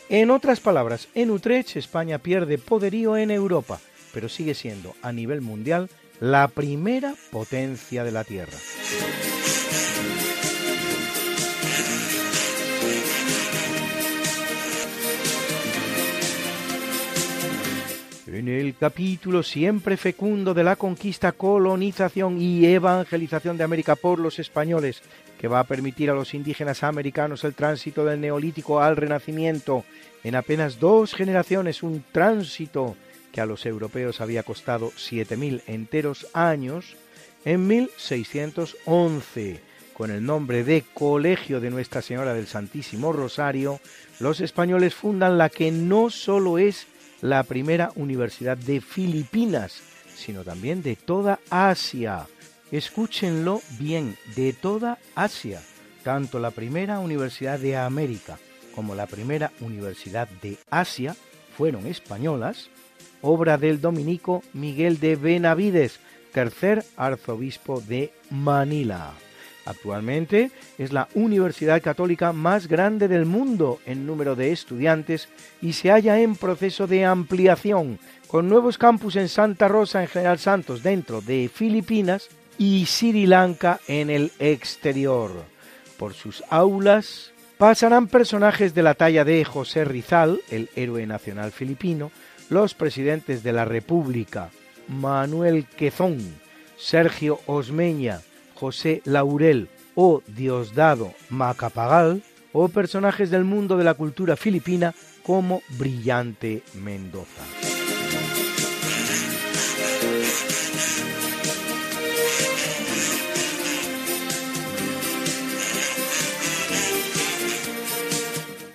En otras palabras, en Utrecht España pierde poderío en Europa, pero sigue siendo a nivel mundial la primera potencia de la Tierra. En el capítulo siempre fecundo de la conquista, colonización y evangelización de América por los españoles, que va a permitir a los indígenas americanos el tránsito del neolítico al renacimiento en apenas dos generaciones, un tránsito que a los europeos había costado 7.000 enteros años, en 1611. Con el nombre de Colegio de Nuestra Señora del Santísimo Rosario, los españoles fundan la que no solo es la primera universidad de Filipinas, sino también de toda Asia. Escúchenlo bien, de toda Asia. Tanto la primera universidad de América como la primera universidad de Asia fueron españolas, obra del dominico Miguel de Benavides, tercer arzobispo de Manila. Actualmente es la universidad católica más grande del mundo en número de estudiantes y se halla en proceso de ampliación, con nuevos campus en Santa Rosa, en General Santos, dentro de Filipinas, y Sri Lanka en el exterior. Por sus aulas pasarán personajes de la talla de José Rizal, el héroe nacional filipino, los presidentes de la República, Manuel Quezón, Sergio Osmeña, José Laurel o Diosdado Macapagal, o personajes del mundo de la cultura filipina como Brillante Mendoza.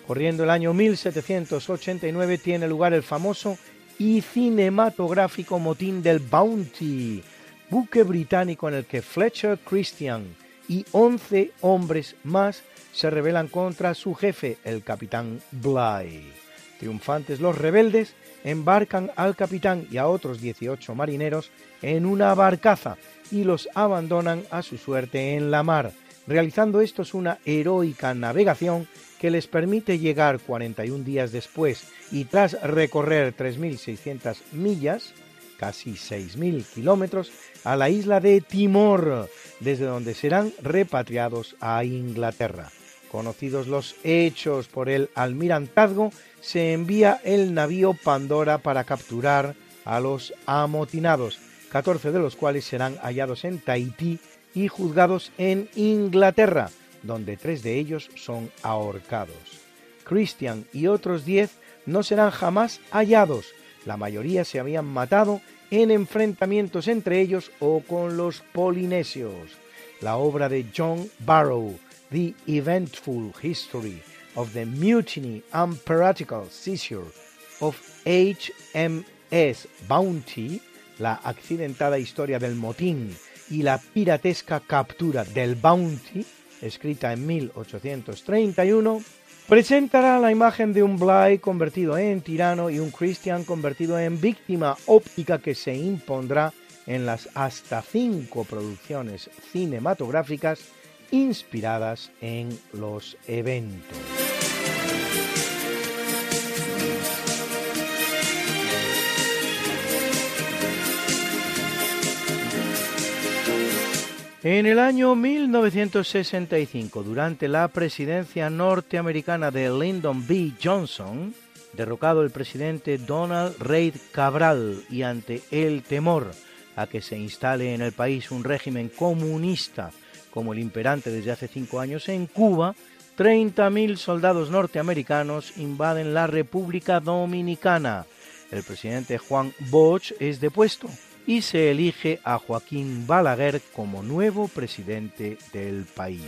Corriendo el año 1789 tiene lugar el famoso y cinematográfico motín del Bounty, buque británico en el que Fletcher Christian y 11 hombres más se rebelan contra su jefe, el capitán Bligh. Triunfantes los rebeldes embarcan al capitán y a otros 18 marineros en una barcaza y los abandonan a su suerte en la mar, realizando estos una heroica navegación que les permite llegar 41 días después y tras recorrer 3.600 millas, casi 6.000 kilómetros, a la isla de Timor, desde donde serán repatriados a Inglaterra. Conocidos los hechos por el almirantazgo, se envía el navío Pandora para capturar a los amotinados, 14 de los cuales serán hallados en Tahití y juzgados en Inglaterra, donde tres de ellos son ahorcados. Christian y otros diez no serán jamás hallados, la mayoría se habían matado en enfrentamientos entre ellos o con los polinesios. La obra de John Barrow, The Eventful History of the Mutiny and Piratical Seizure of HMS Bounty, la accidentada historia del motín y la piratesca captura del Bounty, escrita en 1831, presentará la imagen de un Bligh convertido en tirano y un Christian convertido en víctima óptica que se impondrá en las hasta cinco producciones cinematográficas inspiradas en los eventos. En el año 1965, durante la presidencia norteamericana de Lyndon B. Johnson, derrocado el presidente Donald Reid Cabral y ante el temor a que se instale en el país un régimen comunista como el imperante desde hace cinco años en Cuba, 30.000 soldados norteamericanos invaden la República Dominicana. El presidente Juan Bosch es depuesto y se elige a Joaquín Balaguer como nuevo presidente del país.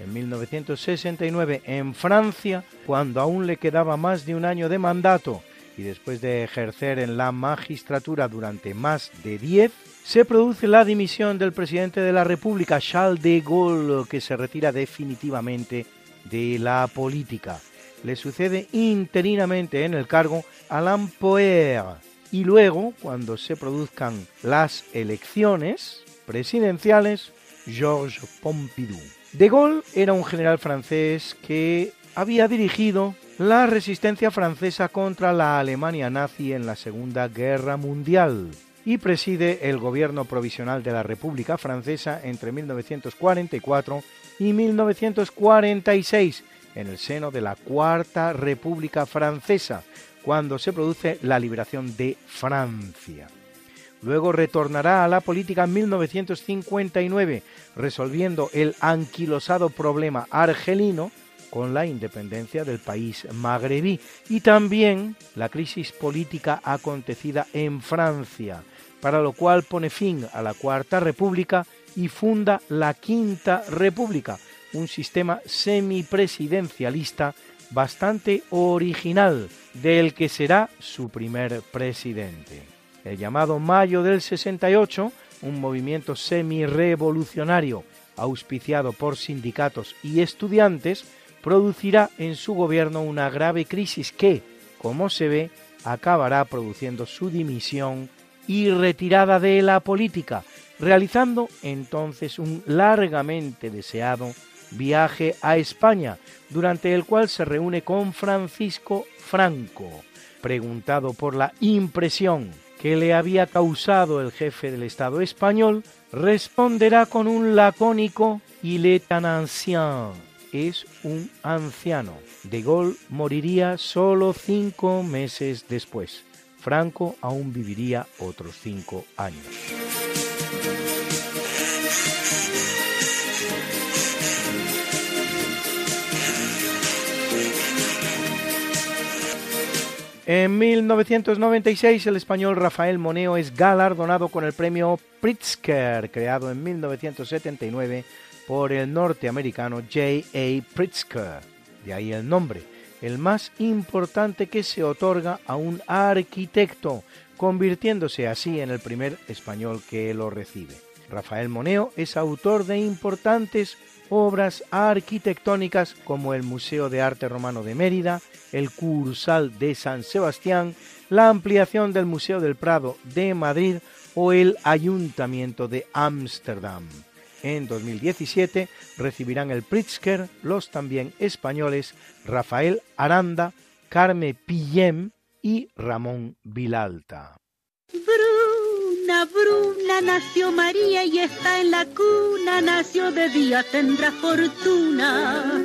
En 1969, en Francia, cuando aún le quedaba más de un año de mandato y después de ejercer en la magistratura durante más de diez, se produce la dimisión del presidente de la República, Charles de Gaulle, que se retira definitivamente de la política. Le sucede interinamente en el cargo Alain Poher y luego, cuando se produzcan las elecciones presidenciales, Georges Pompidou. De Gaulle era un general francés que había dirigido la resistencia francesa contra la Alemania nazi en la Segunda Guerra Mundial y preside el gobierno provisional de la República Francesa entre 1944 y 1946 en el seno de la Cuarta República Francesa, cuando se produce la liberación de Francia. Luego retornará a la política en 1959, resolviendo el anquilosado problema argelino con la independencia del país magrebí y también la crisis política acontecida en Francia, para lo cual pone fin a la Cuarta República y funda la Quinta República, un sistema semipresidencialista bastante original, del que será su primer presidente. El llamado Mayo del 68, un movimiento semi-revolucionario auspiciado por sindicatos y estudiantes, producirá en su gobierno una grave crisis que, como se ve, acabará produciendo su dimisión y retirada de la política, realizando entonces un largamente deseado viaje a España, durante el cual se reúne con Francisco Franco. Preguntado por la impresión que le había causado el jefe del Estado español, responderá con un lacónico Il est un ancien, es un anciano. De Gaulle moriría solo cinco meses después. Franco aún viviría otros cinco años. En 1996 el español Rafael Moneo es galardonado con el premio Pritzker, creado en 1979 por el norteamericano J.A. Pritzker, de ahí el nombre, el más importante que se otorga a un arquitecto, convirtiéndose así en el primer español que lo recibe. Rafael Moneo es autor de importantes obras arquitectónicas como el Museo de Arte Romano de Mérida, el Cursal de San Sebastián, la ampliación del Museo del Prado de Madrid o el Ayuntamiento de Ámsterdam. En 2017 recibirán el Pritzker los también españoles Rafael Aranda, Carme Pillem y Ramón Vilalta. Bruna, Bruna, nació María y está en la cuna, nació de día, tendrá fortuna.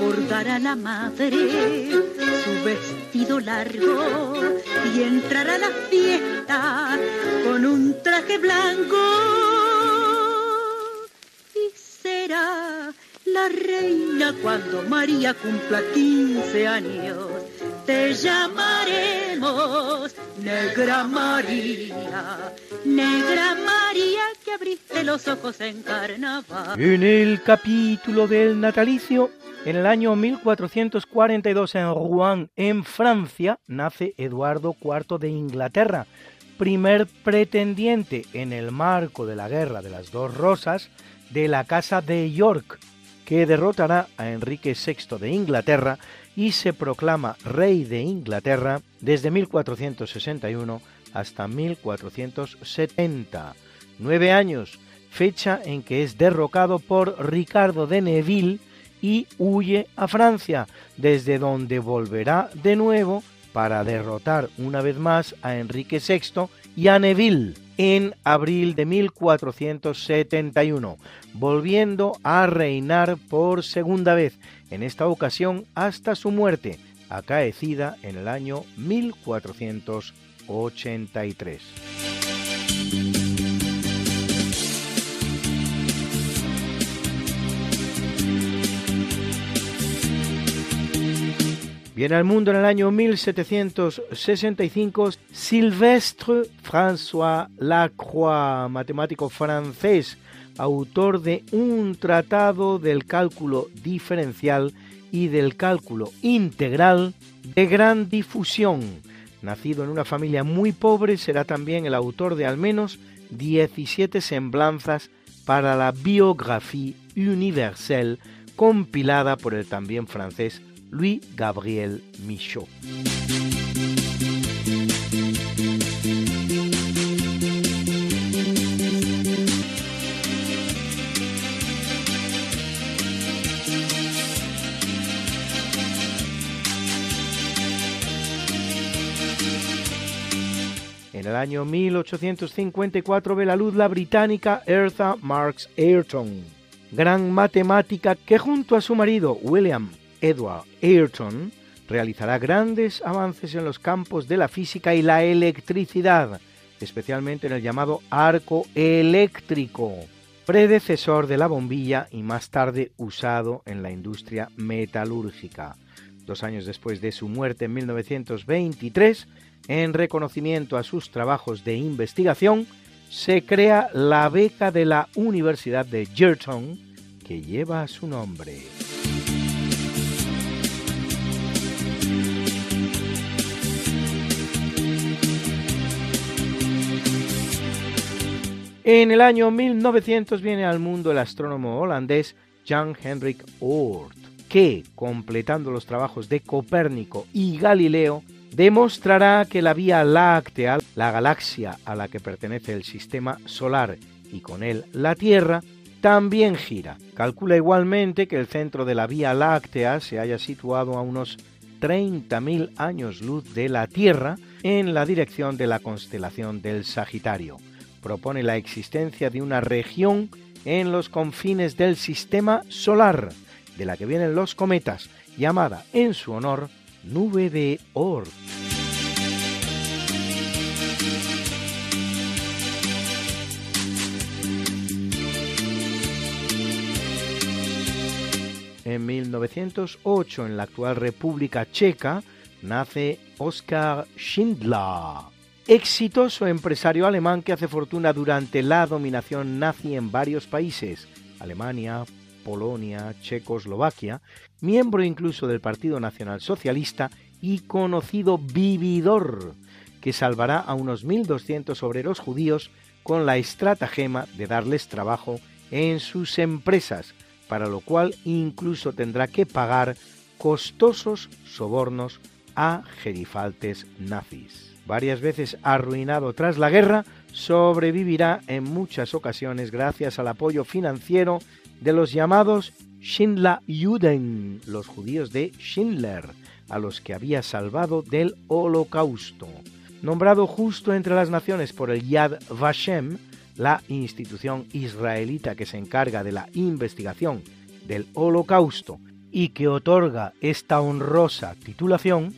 Bordará la madre su vestido largo y entrará a la fiesta con un traje blanco. Será la reina cuando María cumpla 15 años te llamaremos Negra María, Negra María que abriste los ojos en carnaval. En el capítulo del natalicio, en el año 1442 en Rouen, en Francia, nace Eduardo IV de Inglaterra, primer pretendiente en el marco de la Guerra de las Dos Rosas de la Casa de York, que derrotará a Enrique VI de Inglaterra y se proclama rey de Inglaterra desde 1461 hasta 1470. Nueve años, fecha en que es derrocado por Ricardo de Neville y huye a Francia, desde donde volverá de nuevo para derrotar una vez más a Enrique VI y a Neville en abril de 1471, volviendo a reinar por segunda vez, en esta ocasión hasta su muerte, acaecida en el año 1483. Viene al mundo en el año 1765 Sylvestre François Lacroix, matemático francés, autor de un tratado del cálculo diferencial y del cálculo integral de gran difusión. Nacido en una familia muy pobre, será también el autor de al menos 17 semblanzas para la biographie universelle compilada por el también francés Louis Gabriel Michaud. En el año 1854 ve la luz la británica Eartha Marks Ayrton, gran matemática que junto a su marido William Edward Ayrton realizará grandes avances en los campos de la física y la electricidad, especialmente en el llamado arco eléctrico. predecesor de la bombilla y más tarde usado en la industria metalúrgica. Dos años después de su muerte en 1923, en reconocimiento a sus trabajos de investigación, se crea la beca de la Universidad de Girton, que lleva su nombre. En el año 1900 viene al mundo el astrónomo holandés Jan Henrik Oort, que, completando los trabajos de Copérnico y Galileo, demostrará que la Vía Láctea, la galaxia a la que pertenece el sistema solar y con él la Tierra, también gira. Calcula igualmente que el centro de la Vía Láctea se haya situado a unos 30.000 años luz de la Tierra en la dirección de la constelación del Sagitario propone la existencia de una región en los confines del sistema solar, de la que vienen los cometas, llamada en su honor nube de Oort. En 1908, en la actual República Checa, nace Oskar Schindler, exitoso empresario alemán que hace fortuna durante la dominación nazi en varios países, Alemania, Polonia, Checoslovaquia, miembro incluso del Partido Nacional Socialista y conocido vividor, que salvará a unos 1.200 obreros judíos con la estratagema de darles trabajo en sus empresas, para lo cual incluso tendrá que pagar costosos sobornos a gerifaltes nazis varias veces arruinado tras la guerra, sobrevivirá en muchas ocasiones gracias al apoyo financiero de los llamados Schindler-Juden, los judíos de Schindler, a los que había salvado del holocausto. Nombrado justo entre las naciones por el Yad Vashem, la institución israelita que se encarga de la investigación del holocausto y que otorga esta honrosa titulación,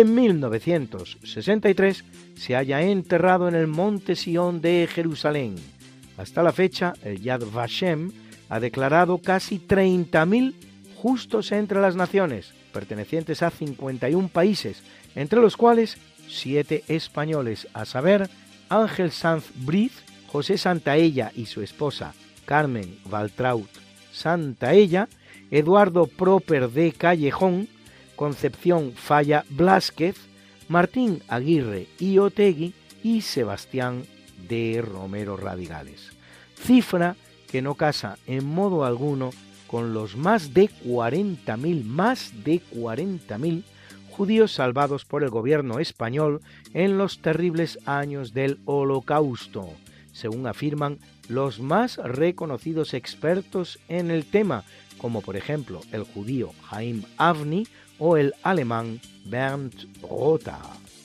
en 1963 se haya enterrado en el monte Sión de Jerusalén. Hasta la fecha, el Yad Vashem ha declarado casi 30.000 justos entre las naciones, pertenecientes a 51 países, entre los cuales siete españoles, a saber, Ángel Sanz Briz, José Santaella y su esposa Carmen Valtraut Santaella, Eduardo Proper de Callejón, Concepción Falla Blázquez, Martín Aguirre y Otegui y Sebastián de Romero Radigales. Cifra que no casa en modo alguno con los más de 40.000, más de 40.000 judíos salvados por el gobierno español en los terribles años del Holocausto, según afirman los más reconocidos expertos en el tema, como por ejemplo el judío Jaim Avni o el alemán Bernd Rotha.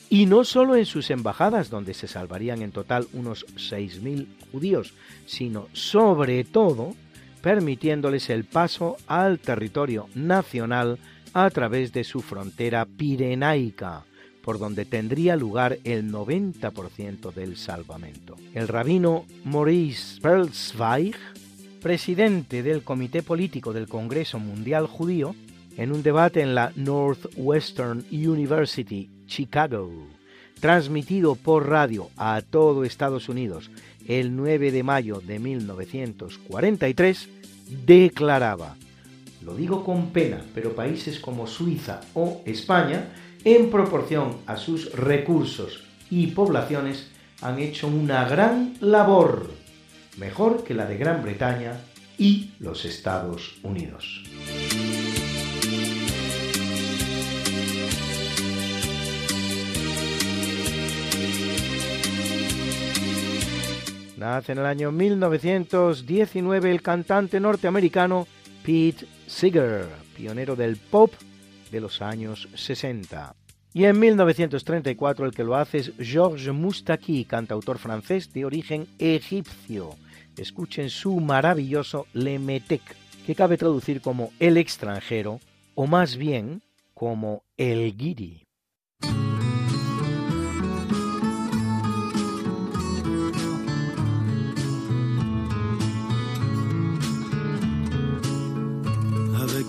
Y no solo en sus embajadas, donde se salvarían en total unos 6.000 judíos, sino sobre todo permitiéndoles el paso al territorio nacional a través de su frontera pirenaica, por donde tendría lugar el 90% del salvamento. El rabino Maurice Perlsweig, presidente del Comité Político del Congreso Mundial Judío, en un debate en la Northwestern University, Chicago, transmitido por radio a todo Estados Unidos el 9 de mayo de 1943, declaraba, lo digo con pena, pero países como Suiza o España, en proporción a sus recursos y poblaciones, han hecho una gran labor, mejor que la de Gran Bretaña y los Estados Unidos. Nace en el año 1919 el cantante norteamericano Pete Seeger, pionero del pop de los años 60. Y en 1934 el que lo hace es Georges Moustaki, cantautor francés de origen egipcio. Escuchen su maravilloso Le Metec, que cabe traducir como el extranjero, o más bien como el guiri.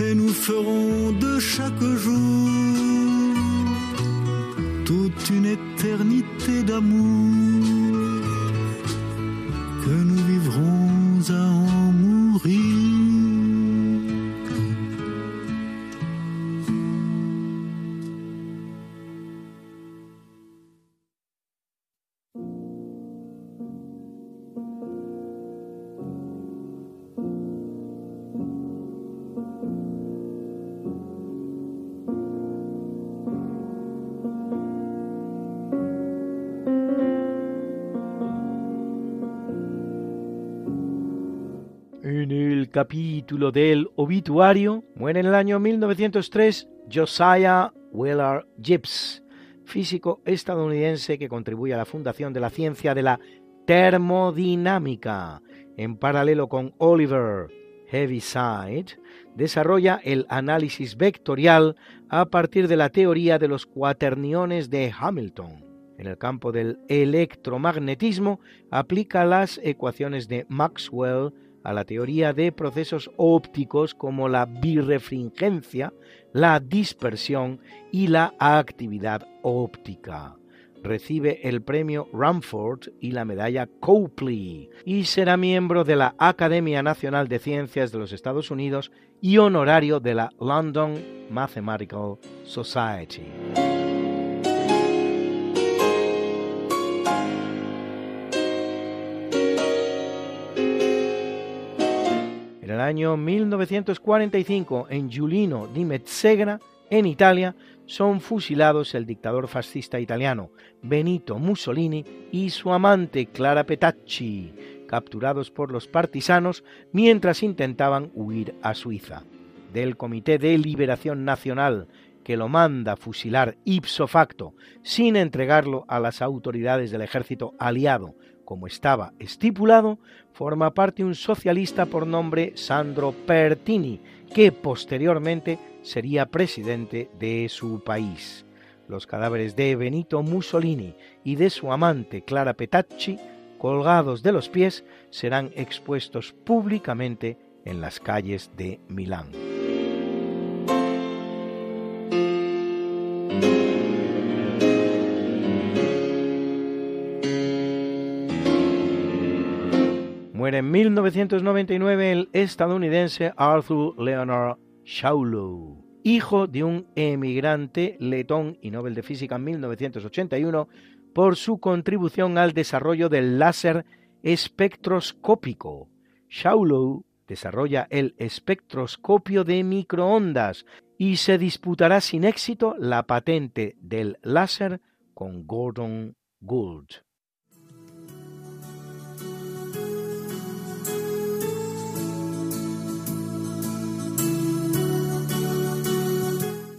et nous ferons de chaque jour toute une éternité d'amour capítulo del obituario muere en el año 1903 Josiah Wheeler Gibbs, físico estadounidense que contribuye a la fundación de la ciencia de la termodinámica. En paralelo con Oliver Heaviside, desarrolla el análisis vectorial a partir de la teoría de los cuaterniones de Hamilton. En el campo del electromagnetismo aplica las ecuaciones de Maxwell a la teoría de procesos ópticos como la birefringencia, la dispersión y la actividad óptica. Recibe el premio Ramford y la medalla Copley y será miembro de la Academia Nacional de Ciencias de los Estados Unidos y honorario de la London Mathematical Society. En el año 1945, en Giulino di Mezzegra, en Italia, son fusilados el dictador fascista italiano Benito Mussolini y su amante Clara Petacci, capturados por los partisanos mientras intentaban huir a Suiza. Del Comité de Liberación Nacional, que lo manda fusilar ipso facto, sin entregarlo a las autoridades del ejército aliado, como estaba estipulado, forma parte un socialista por nombre Sandro Pertini, que posteriormente sería presidente de su país. Los cadáveres de Benito Mussolini y de su amante Clara Petacci, colgados de los pies, serán expuestos públicamente en las calles de Milán. En 1999 el estadounidense Arthur Leonard Shaulow, hijo de un emigrante letón y Nobel de Física en 1981 por su contribución al desarrollo del láser espectroscópico. Shaulow desarrolla el espectroscopio de microondas y se disputará sin éxito la patente del láser con Gordon Gould.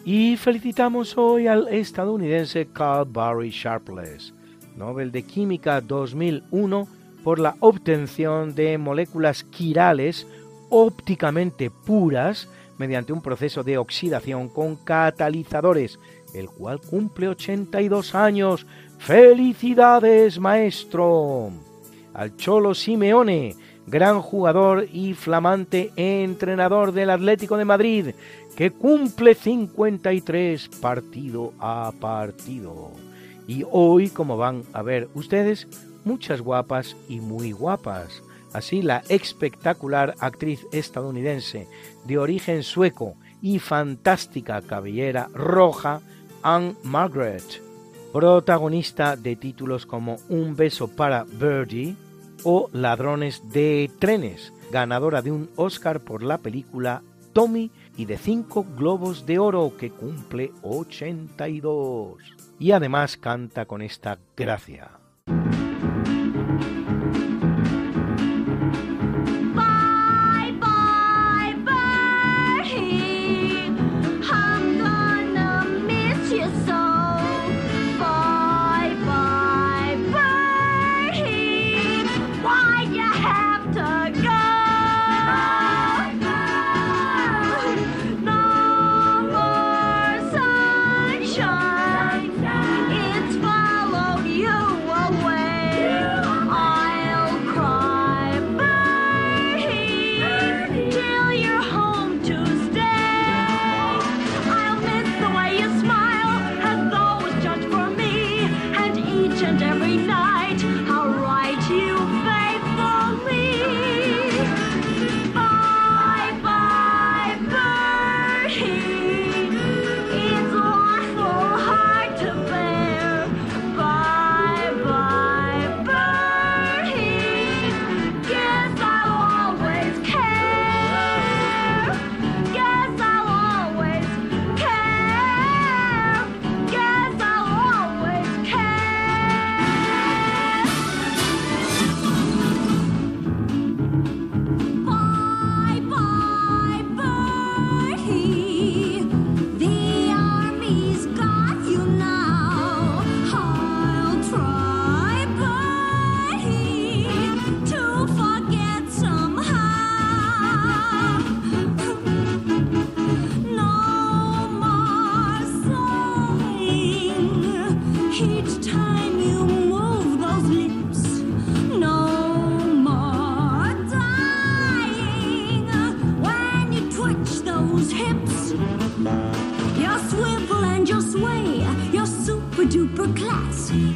Y felicitamos hoy al estadounidense Carl Barry Sharpless, Nobel de Química 2001, por la obtención de moléculas quirales ópticamente puras mediante un proceso de oxidación con catalizadores, el cual cumple 82 años. ¡Felicidades, maestro! Al Cholo Simeone, gran jugador y flamante entrenador del Atlético de Madrid, que cumple 53 partido a partido. Y hoy, como van a ver ustedes, muchas guapas y muy guapas. Así la espectacular actriz estadounidense de origen sueco y fantástica cabellera roja, Anne Margaret, protagonista de títulos como Un beso para Birdie o Ladrones de trenes, ganadora de un Oscar por la película Tommy y de cinco globos de oro que cumple 82. Y además canta con esta gracia.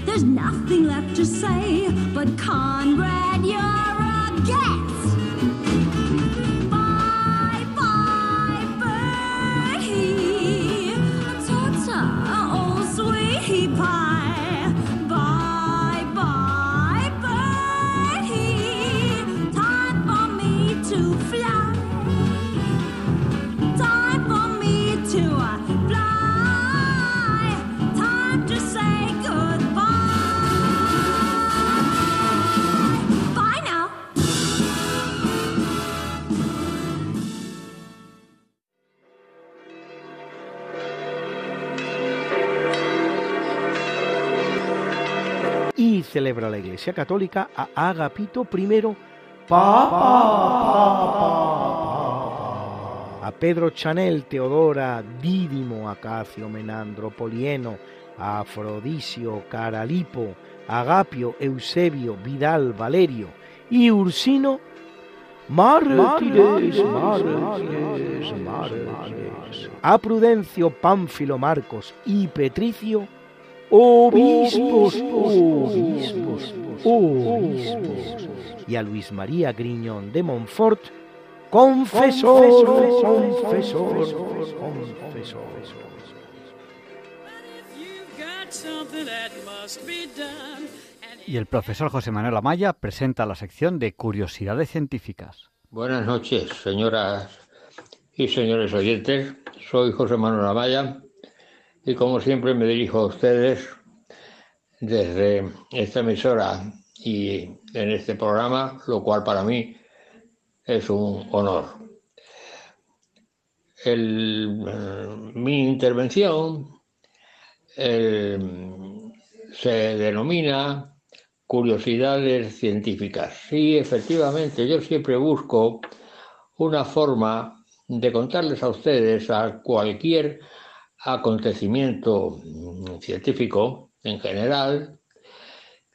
There's nothing left to say but con. Celebra la Iglesia Católica a Agapito I, Papa, a Pedro Chanel, Teodora, Dídimo, Acacio, Menandro, Polieno, a Afrodisio, Caralipo, Agapio, Eusebio, Vidal, Valerio y Ursino, mártires, mártires, mártires, a Prudencio, Pánfilo, Marcos y Petricio, obispos, obispos, obispos, y a Luis María Griñón de Montfort, confesor, confesor, confesor. Y el profesor José Manuel Amaya presenta la sección de Curiosidades Científicas. Buenas noches, señoras y señores oyentes. Soy José Manuel Amaya y como siempre me dirijo a ustedes desde esta emisora y en este programa, lo cual para mí es un honor. Mi intervención se denomina curiosidades científicas. Sí, efectivamente, yo siempre busco una forma de contarles a ustedes a cualquier acontecimiento científico en general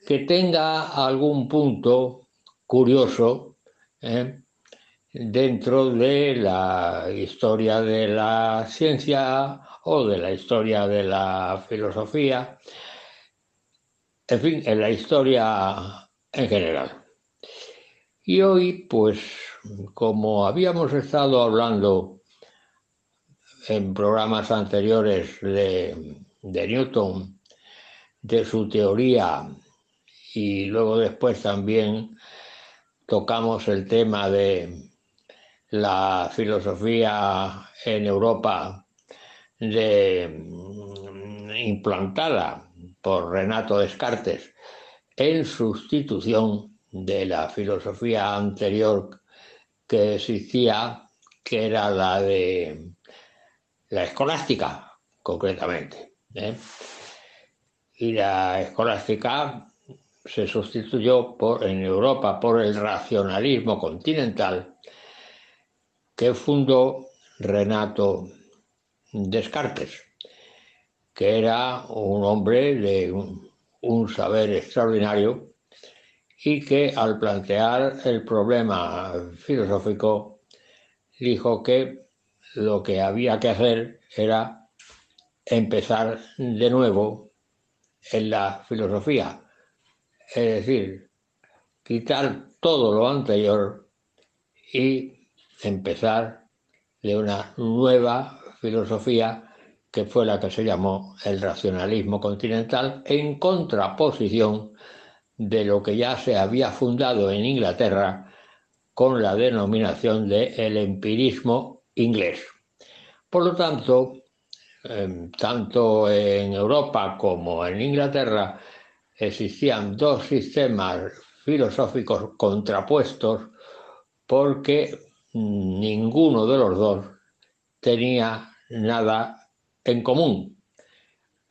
que tenga algún punto curioso ¿eh? dentro de la historia de la ciencia o de la historia de la filosofía, en fin, en la historia en general. Y hoy, pues, como habíamos estado hablando en programas anteriores de, Newton, de su teoría y luego después también tocamos el tema de la filosofía en Europa mm, implantada por Renato Descartes en sustitución de la filosofía anterior que existía, que era la de la escolástica, concretamente. ¿eh? Y la escolástica se sustituyó por, en Europa por el racionalismo continental que fundó Renato Descartes, que era un hombre de un, un saber extraordinario y que al plantear el problema filosófico dijo que lo que había que hacer era empezar de nuevo en la filosofía, es decir, quitar todo lo anterior y empezar de una nueva filosofía que fue la que se llamó el racionalismo continental en contraposición de lo que ya se había fundado en Inglaterra con la denominación de el empirismo inglés. Por lo tanto, em, tanto en Europa como en Inglaterra existían dos sistemas filosóficos contrapuestos porque ninguno de los dos tenía nada en común.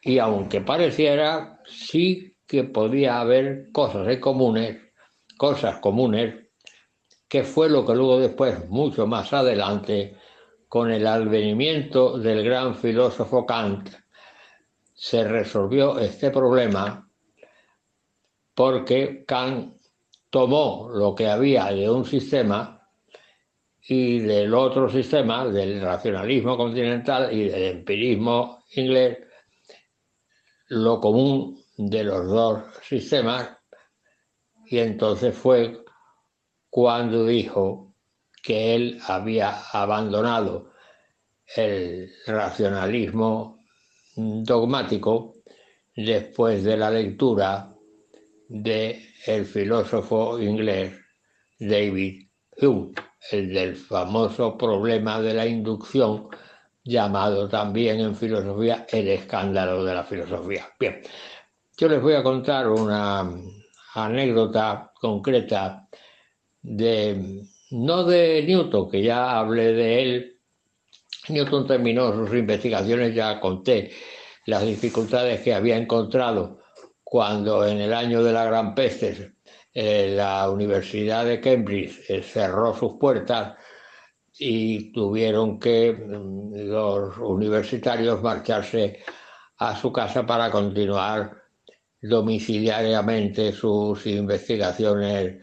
Y aunque pareciera, sí que podía haber cosas en comunes, cosas comunes, que fue lo que luego después, mucho más adelante, con el advenimiento del gran filósofo Kant, se resolvió este problema porque Kant tomó lo que había de un sistema y del otro sistema, del racionalismo continental y del empirismo inglés, lo común de los dos sistemas, y entonces fue cuando dijo que él había abandonado el racionalismo dogmático después de la lectura de el filósofo inglés David Hume, el del famoso problema de la inducción, llamado también en filosofía el escándalo de la filosofía. Bien, yo les voy a contar una anécdota concreta de, no de Newton, que ya hablé de él. Newton terminó sus investigaciones, ya conté las dificultades que había encontrado cuando en el año de la Gran Peste eh, la Universidad de Cambridge eh, cerró sus puertas y tuvieron que mm, los universitarios marcharse a su casa para continuar domiciliariamente sus investigaciones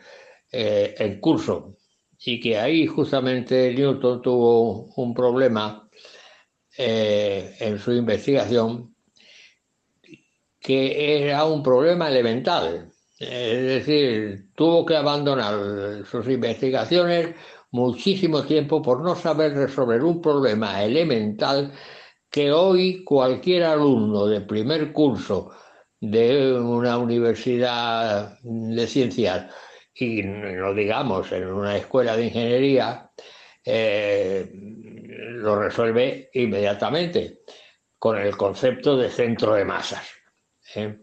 eh, en curso. Y que ahí justamente Newton tuvo un problema en su investigación que era un problema elemental. Es decir, tuvo que abandonar sus investigaciones muchísimo tiempo por no saber resolver un problema elemental que hoy cualquier alumno de primer curso de una universidad de ciencias y no digamos en una escuela de ingeniería, eh, lo resuelve inmediatamente con el concepto de centro de masas. ¿eh?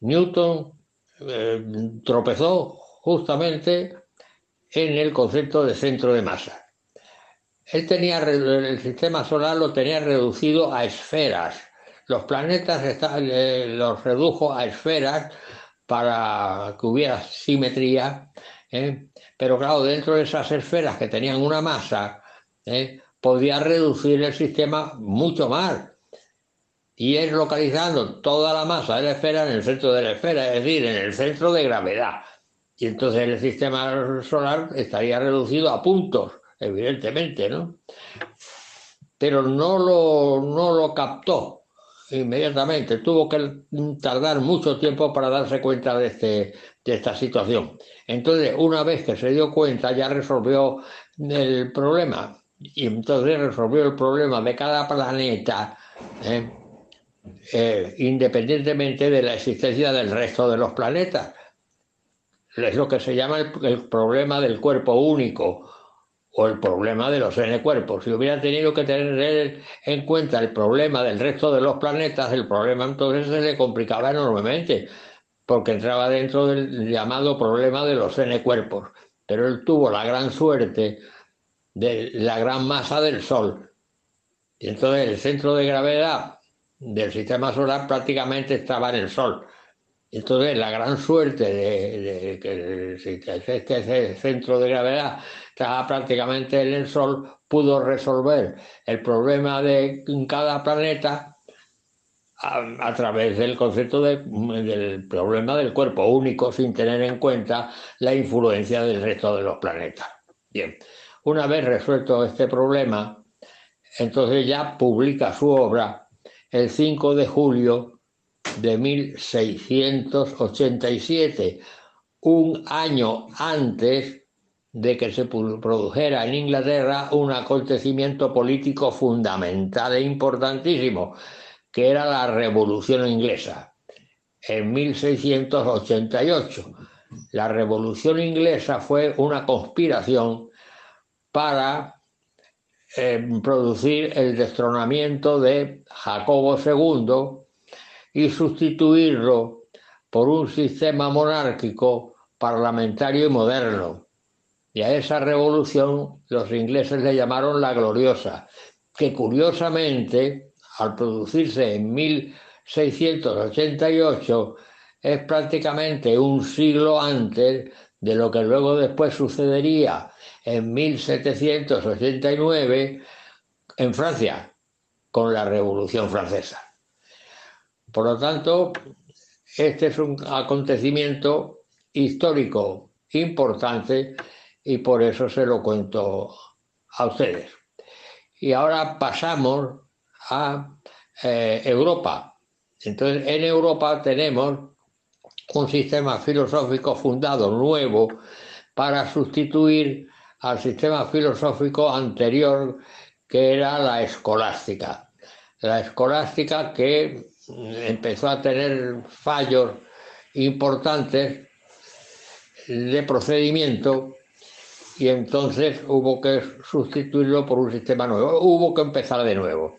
Newton eh, tropezó justamente en el concepto de centro de masa. Él tenía el sistema solar lo tenía reducido a esferas. Los planetas los redujo a esferas para que hubiera simetría, ¿eh? pero claro, dentro de esas esferas que tenían una masa, ¿eh? podía reducir el sistema mucho más. Y es localizando toda la masa de la esfera en el centro de la esfera, es decir, en el centro de gravedad. Y entonces el sistema solar estaría reducido a puntos, evidentemente, ¿no? Pero no lo, no lo captó inmediatamente, tuvo que tardar mucho tiempo para darse cuenta de, este, de esta situación. Entonces, una vez que se dio cuenta, ya resolvió el problema. Y entonces resolvió el problema de cada planeta, ¿eh? Eh, independientemente de la existencia del resto de los planetas es lo que se llama el, problema del cuerpo único o el problema de los n cuerpos. Si hubiera tenido que tener en cuenta el problema del resto de los planetas, el problema entonces se le complicaba enormemente, porque entraba dentro del llamado problema de los n cuerpos. Pero él tuvo la gran suerte de la gran masa del Sol. Y entonces el centro de gravedad del sistema solar prácticamente estaba en el Sol. Entonces, la gran suerte de, que este centro de gravedad estaba prácticamente en el Sol pudo resolver el problema de cada planeta a, través del concepto del problema del cuerpo único sin tener en cuenta la influencia del resto de los planetas. Bien, una vez resuelto este problema, entonces ya publica su obra el 5 de julio de 1687, un año antes de que se produjera en Inglaterra un acontecimiento político fundamental e importantísimo, que era la Revolución Inglesa, en 1688. La Revolución Inglesa fue una conspiración para eh, producir el destronamiento de Jacobo II y sustituirlo por un sistema monárquico, parlamentario y moderno. Y a esa revolución los ingleses le llamaron la gloriosa, que curiosamente, al producirse en 1688, es prácticamente un siglo antes de lo que luego después sucedería en 1789 en Francia, con la Revolución Francesa. Por lo tanto, este es un acontecimiento histórico importante y por eso se lo cuento a ustedes. Y ahora pasamos a eh, Europa. Entonces, en Europa tenemos un sistema filosófico fundado nuevo para sustituir al sistema filosófico anterior que era la escolástica. La escolástica que empezó a tener fallos importantes de procedimiento y entonces hubo que sustituirlo por un sistema nuevo, hubo que empezar de nuevo.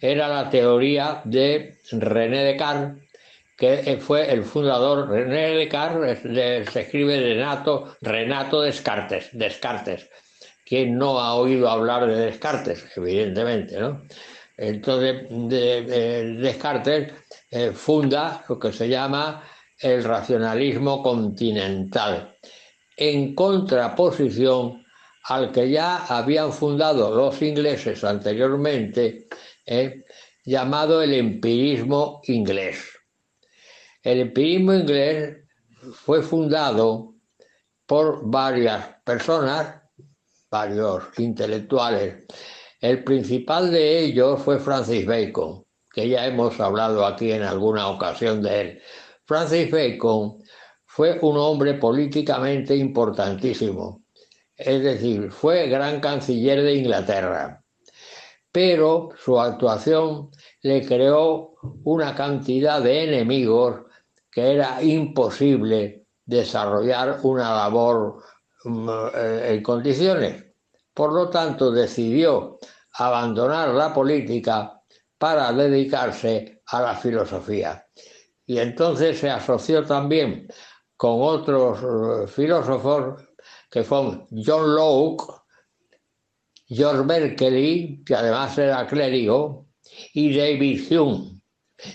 Era la teoría de René Descartes, que fue el fundador, René Descartes se escribe Renato, Renato Descartes, Descartes. ¿Quién no ha oído hablar de Descartes? Evidentemente, ¿no? Entonces, Descartes eh, funda lo que se llama el racionalismo continental, en contraposición al que ya habían fundado los ingleses anteriormente, eh, llamado el empirismo inglés. El empirismo inglés fue fundado por varias personas, varios intelectuales, el principal de ellos fue Francis Bacon, que ya hemos hablado aquí en alguna ocasión de él. Francis Bacon fue un hombre políticamente importantísimo, es decir, fue gran canciller de Inglaterra, pero su actuación le creó una cantidad de enemigos que era imposible desarrollar una labor mm, eh, en condiciones. Por lo tanto, decidió abandonar la política para dedicarse a la filosofía. Y entonces se asoció también con otros eh, filósofos que fueron John Locke, George Berkeley, que además era clérigo, y David Hume.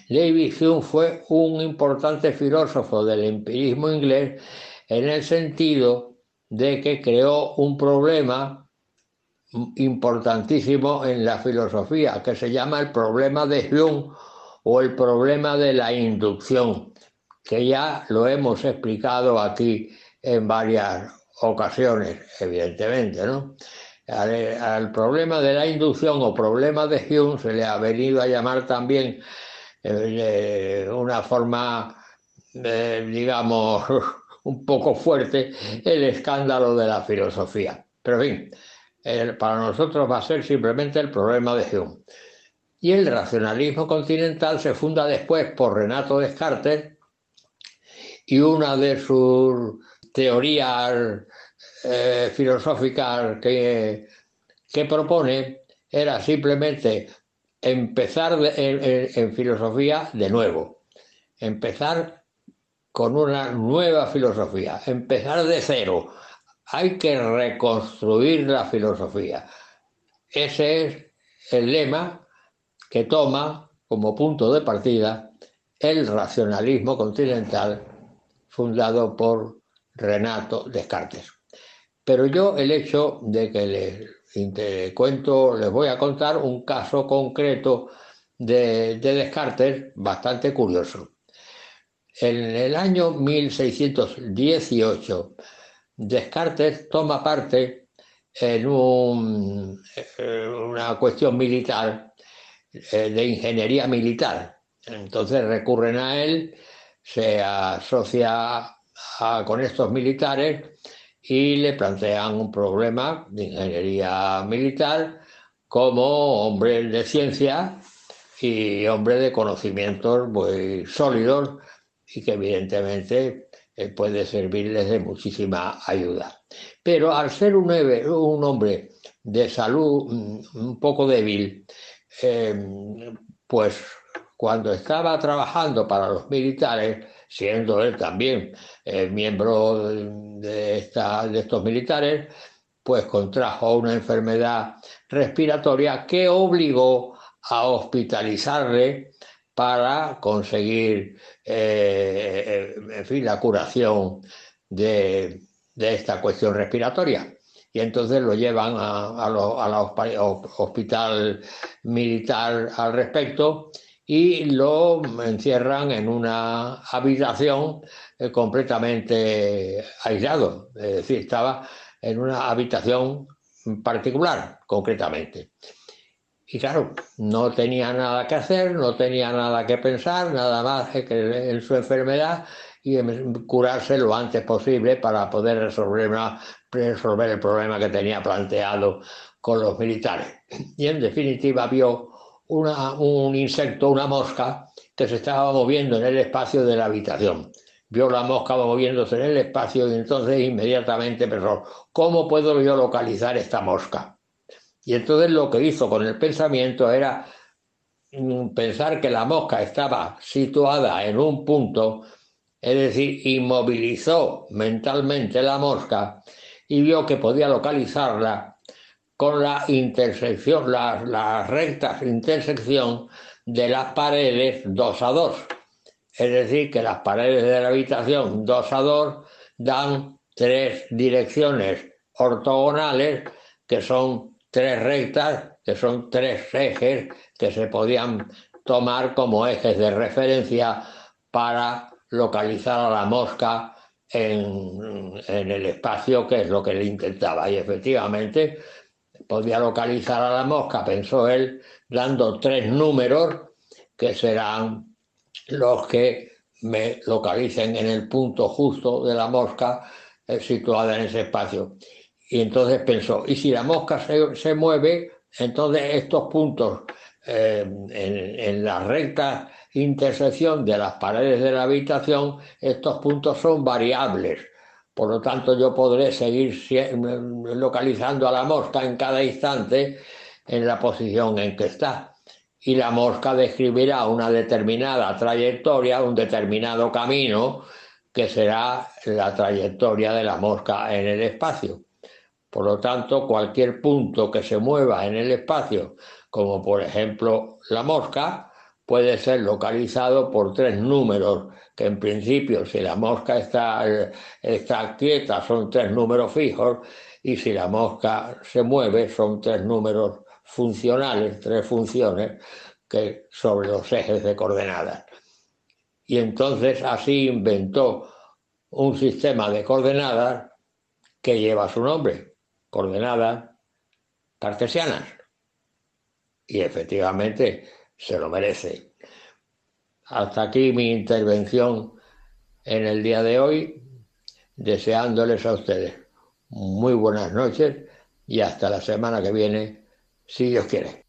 David Hume fue un importante filósofo del empirismo inglés en el sentido de que creó un problema importantísimo en la filosofía, que se llama el problema de Hume o el problema de la inducción, que ya lo hemos explicado aquí en varias ocasiones, evidentemente, ¿no? Al, problema de la inducción o problema de Hume se le ha venido a llamar también eh, una forma, eh, digamos, [laughs] un poco fuerte, el escándalo de la filosofía. Pero en fin, para nosotros va a ser simplemente el problema de Hume. Y el racionalismo continental se funda después por Renato Descartes y una de sus teorías eh, filosóficas que, que, propone era simplemente empezar en, filosofía de nuevo, empezar con una nueva filosofía, empezar de cero. Hay que reconstruir la filosofía. Ese es el lema que toma como punto de partida el racionalismo continental fundado por Renato Descartes. Pero yo el hecho de que les cuento, les voy a contar un caso concreto de, de Descartes bastante curioso. En el año 1618, Descartes toma parte en una cuestión militar, eh, de ingeniería militar. Entonces recurren a él, se asocia con estos militares y le plantean un problema de ingeniería militar como hombre de ciencia y hombre de conocimientos muy sólidos y que evidentemente eh, puede servirles de muchísima ayuda. Pero al ser un, hombre de salud mm, un poco débil, eh, pues cuando estaba trabajando para los militares, siendo él también eh, miembro de estos militares, pues contrajo una enfermedad respiratoria que obligó a hospitalizarle para conseguir, eh, en fin, la curación de, esta cuestión respiratoria. Y entonces lo llevan a, a, hospital militar al respecto y lo encierran en una habitación eh, completamente aislado, es decir, estaba en una habitación particular, concretamente. Y claro, no tenía nada que hacer, no tenía nada que pensar, nada más que en su enfermedad y curarse lo antes posible para poder resolver, el problema que tenía planteado con los militares. Y en definitiva vio un insecto, una mosca, que se estaba moviendo en el espacio de la habitación. Vio la mosca moviéndose en el espacio y entonces inmediatamente pensó, ¿cómo puedo yo localizar esta mosca? Y entonces lo que hizo con el pensamiento era mm, pensar que la mosca estaba situada en un punto, es decir, inmovilizó mentalmente la mosca y vio que podía localizarla con la intersección, las, rectas intersección de las paredes 2 a 2. Es decir, que las paredes de la habitación 2 a 2 dan tres direcciones ortogonales, que son tres rectas, que son tres ejes que se podían tomar como ejes de referencia para localizar a la mosca en, en el espacio, que es lo que le intentaba. Y efectivamente, podía localizar a la mosca, pensó él, dando tres números que serán los que me localicen en el punto justo de la mosca eh, situada en ese espacio. Y entonces pensó, y si la mosca se, mueve, entonces estos puntos eh, en, las rectas intersección de las paredes de la habitación, estos puntos son variables. Por lo tanto, yo podré seguir localizando a la mosca en cada instante en la posición en que está. Y la mosca describirá una determinada trayectoria, un determinado camino, que será la trayectoria de la mosca en el espacio. Por lo tanto, cualquier punto que se mueva en el espacio, como por ejemplo la mosca, puede ser localizado por tres números, que en principio si la mosca está, está quieta son tres números fijos y si la mosca se mueve son tres números funcionales, tres funciones que sobre los ejes de coordenadas. Y entonces así inventó un sistema de coordenadas que lleva su nombre, coordenadas cartesianas. Y efectivamente se lo merece. Hasta aquí mi intervención en el día de hoy, deseándoles a ustedes muy buenas noches y hasta la semana que viene, si Dios quiere.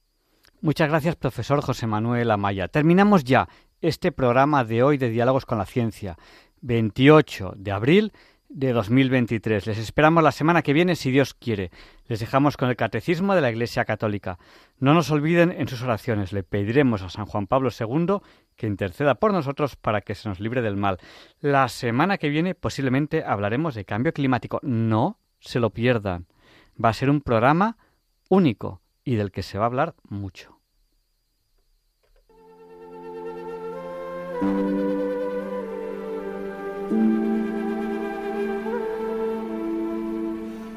Muchas gracias, profesor José Manuel Amaya. Terminamos ya este programa de hoy de Diálogos con la Ciencia, 28 de abril de 2023. Les esperamos la semana que viene, si Dios quiere. Les dejamos con el Catecismo de la Iglesia Católica. No nos olviden en sus oraciones. Le pediremos a San Juan Pablo II que interceda por nosotros para que se nos libre del mal. La semana que viene posiblemente hablaremos de cambio climático. No se lo pierdan. Va a ser un programa único y del que se va a hablar mucho.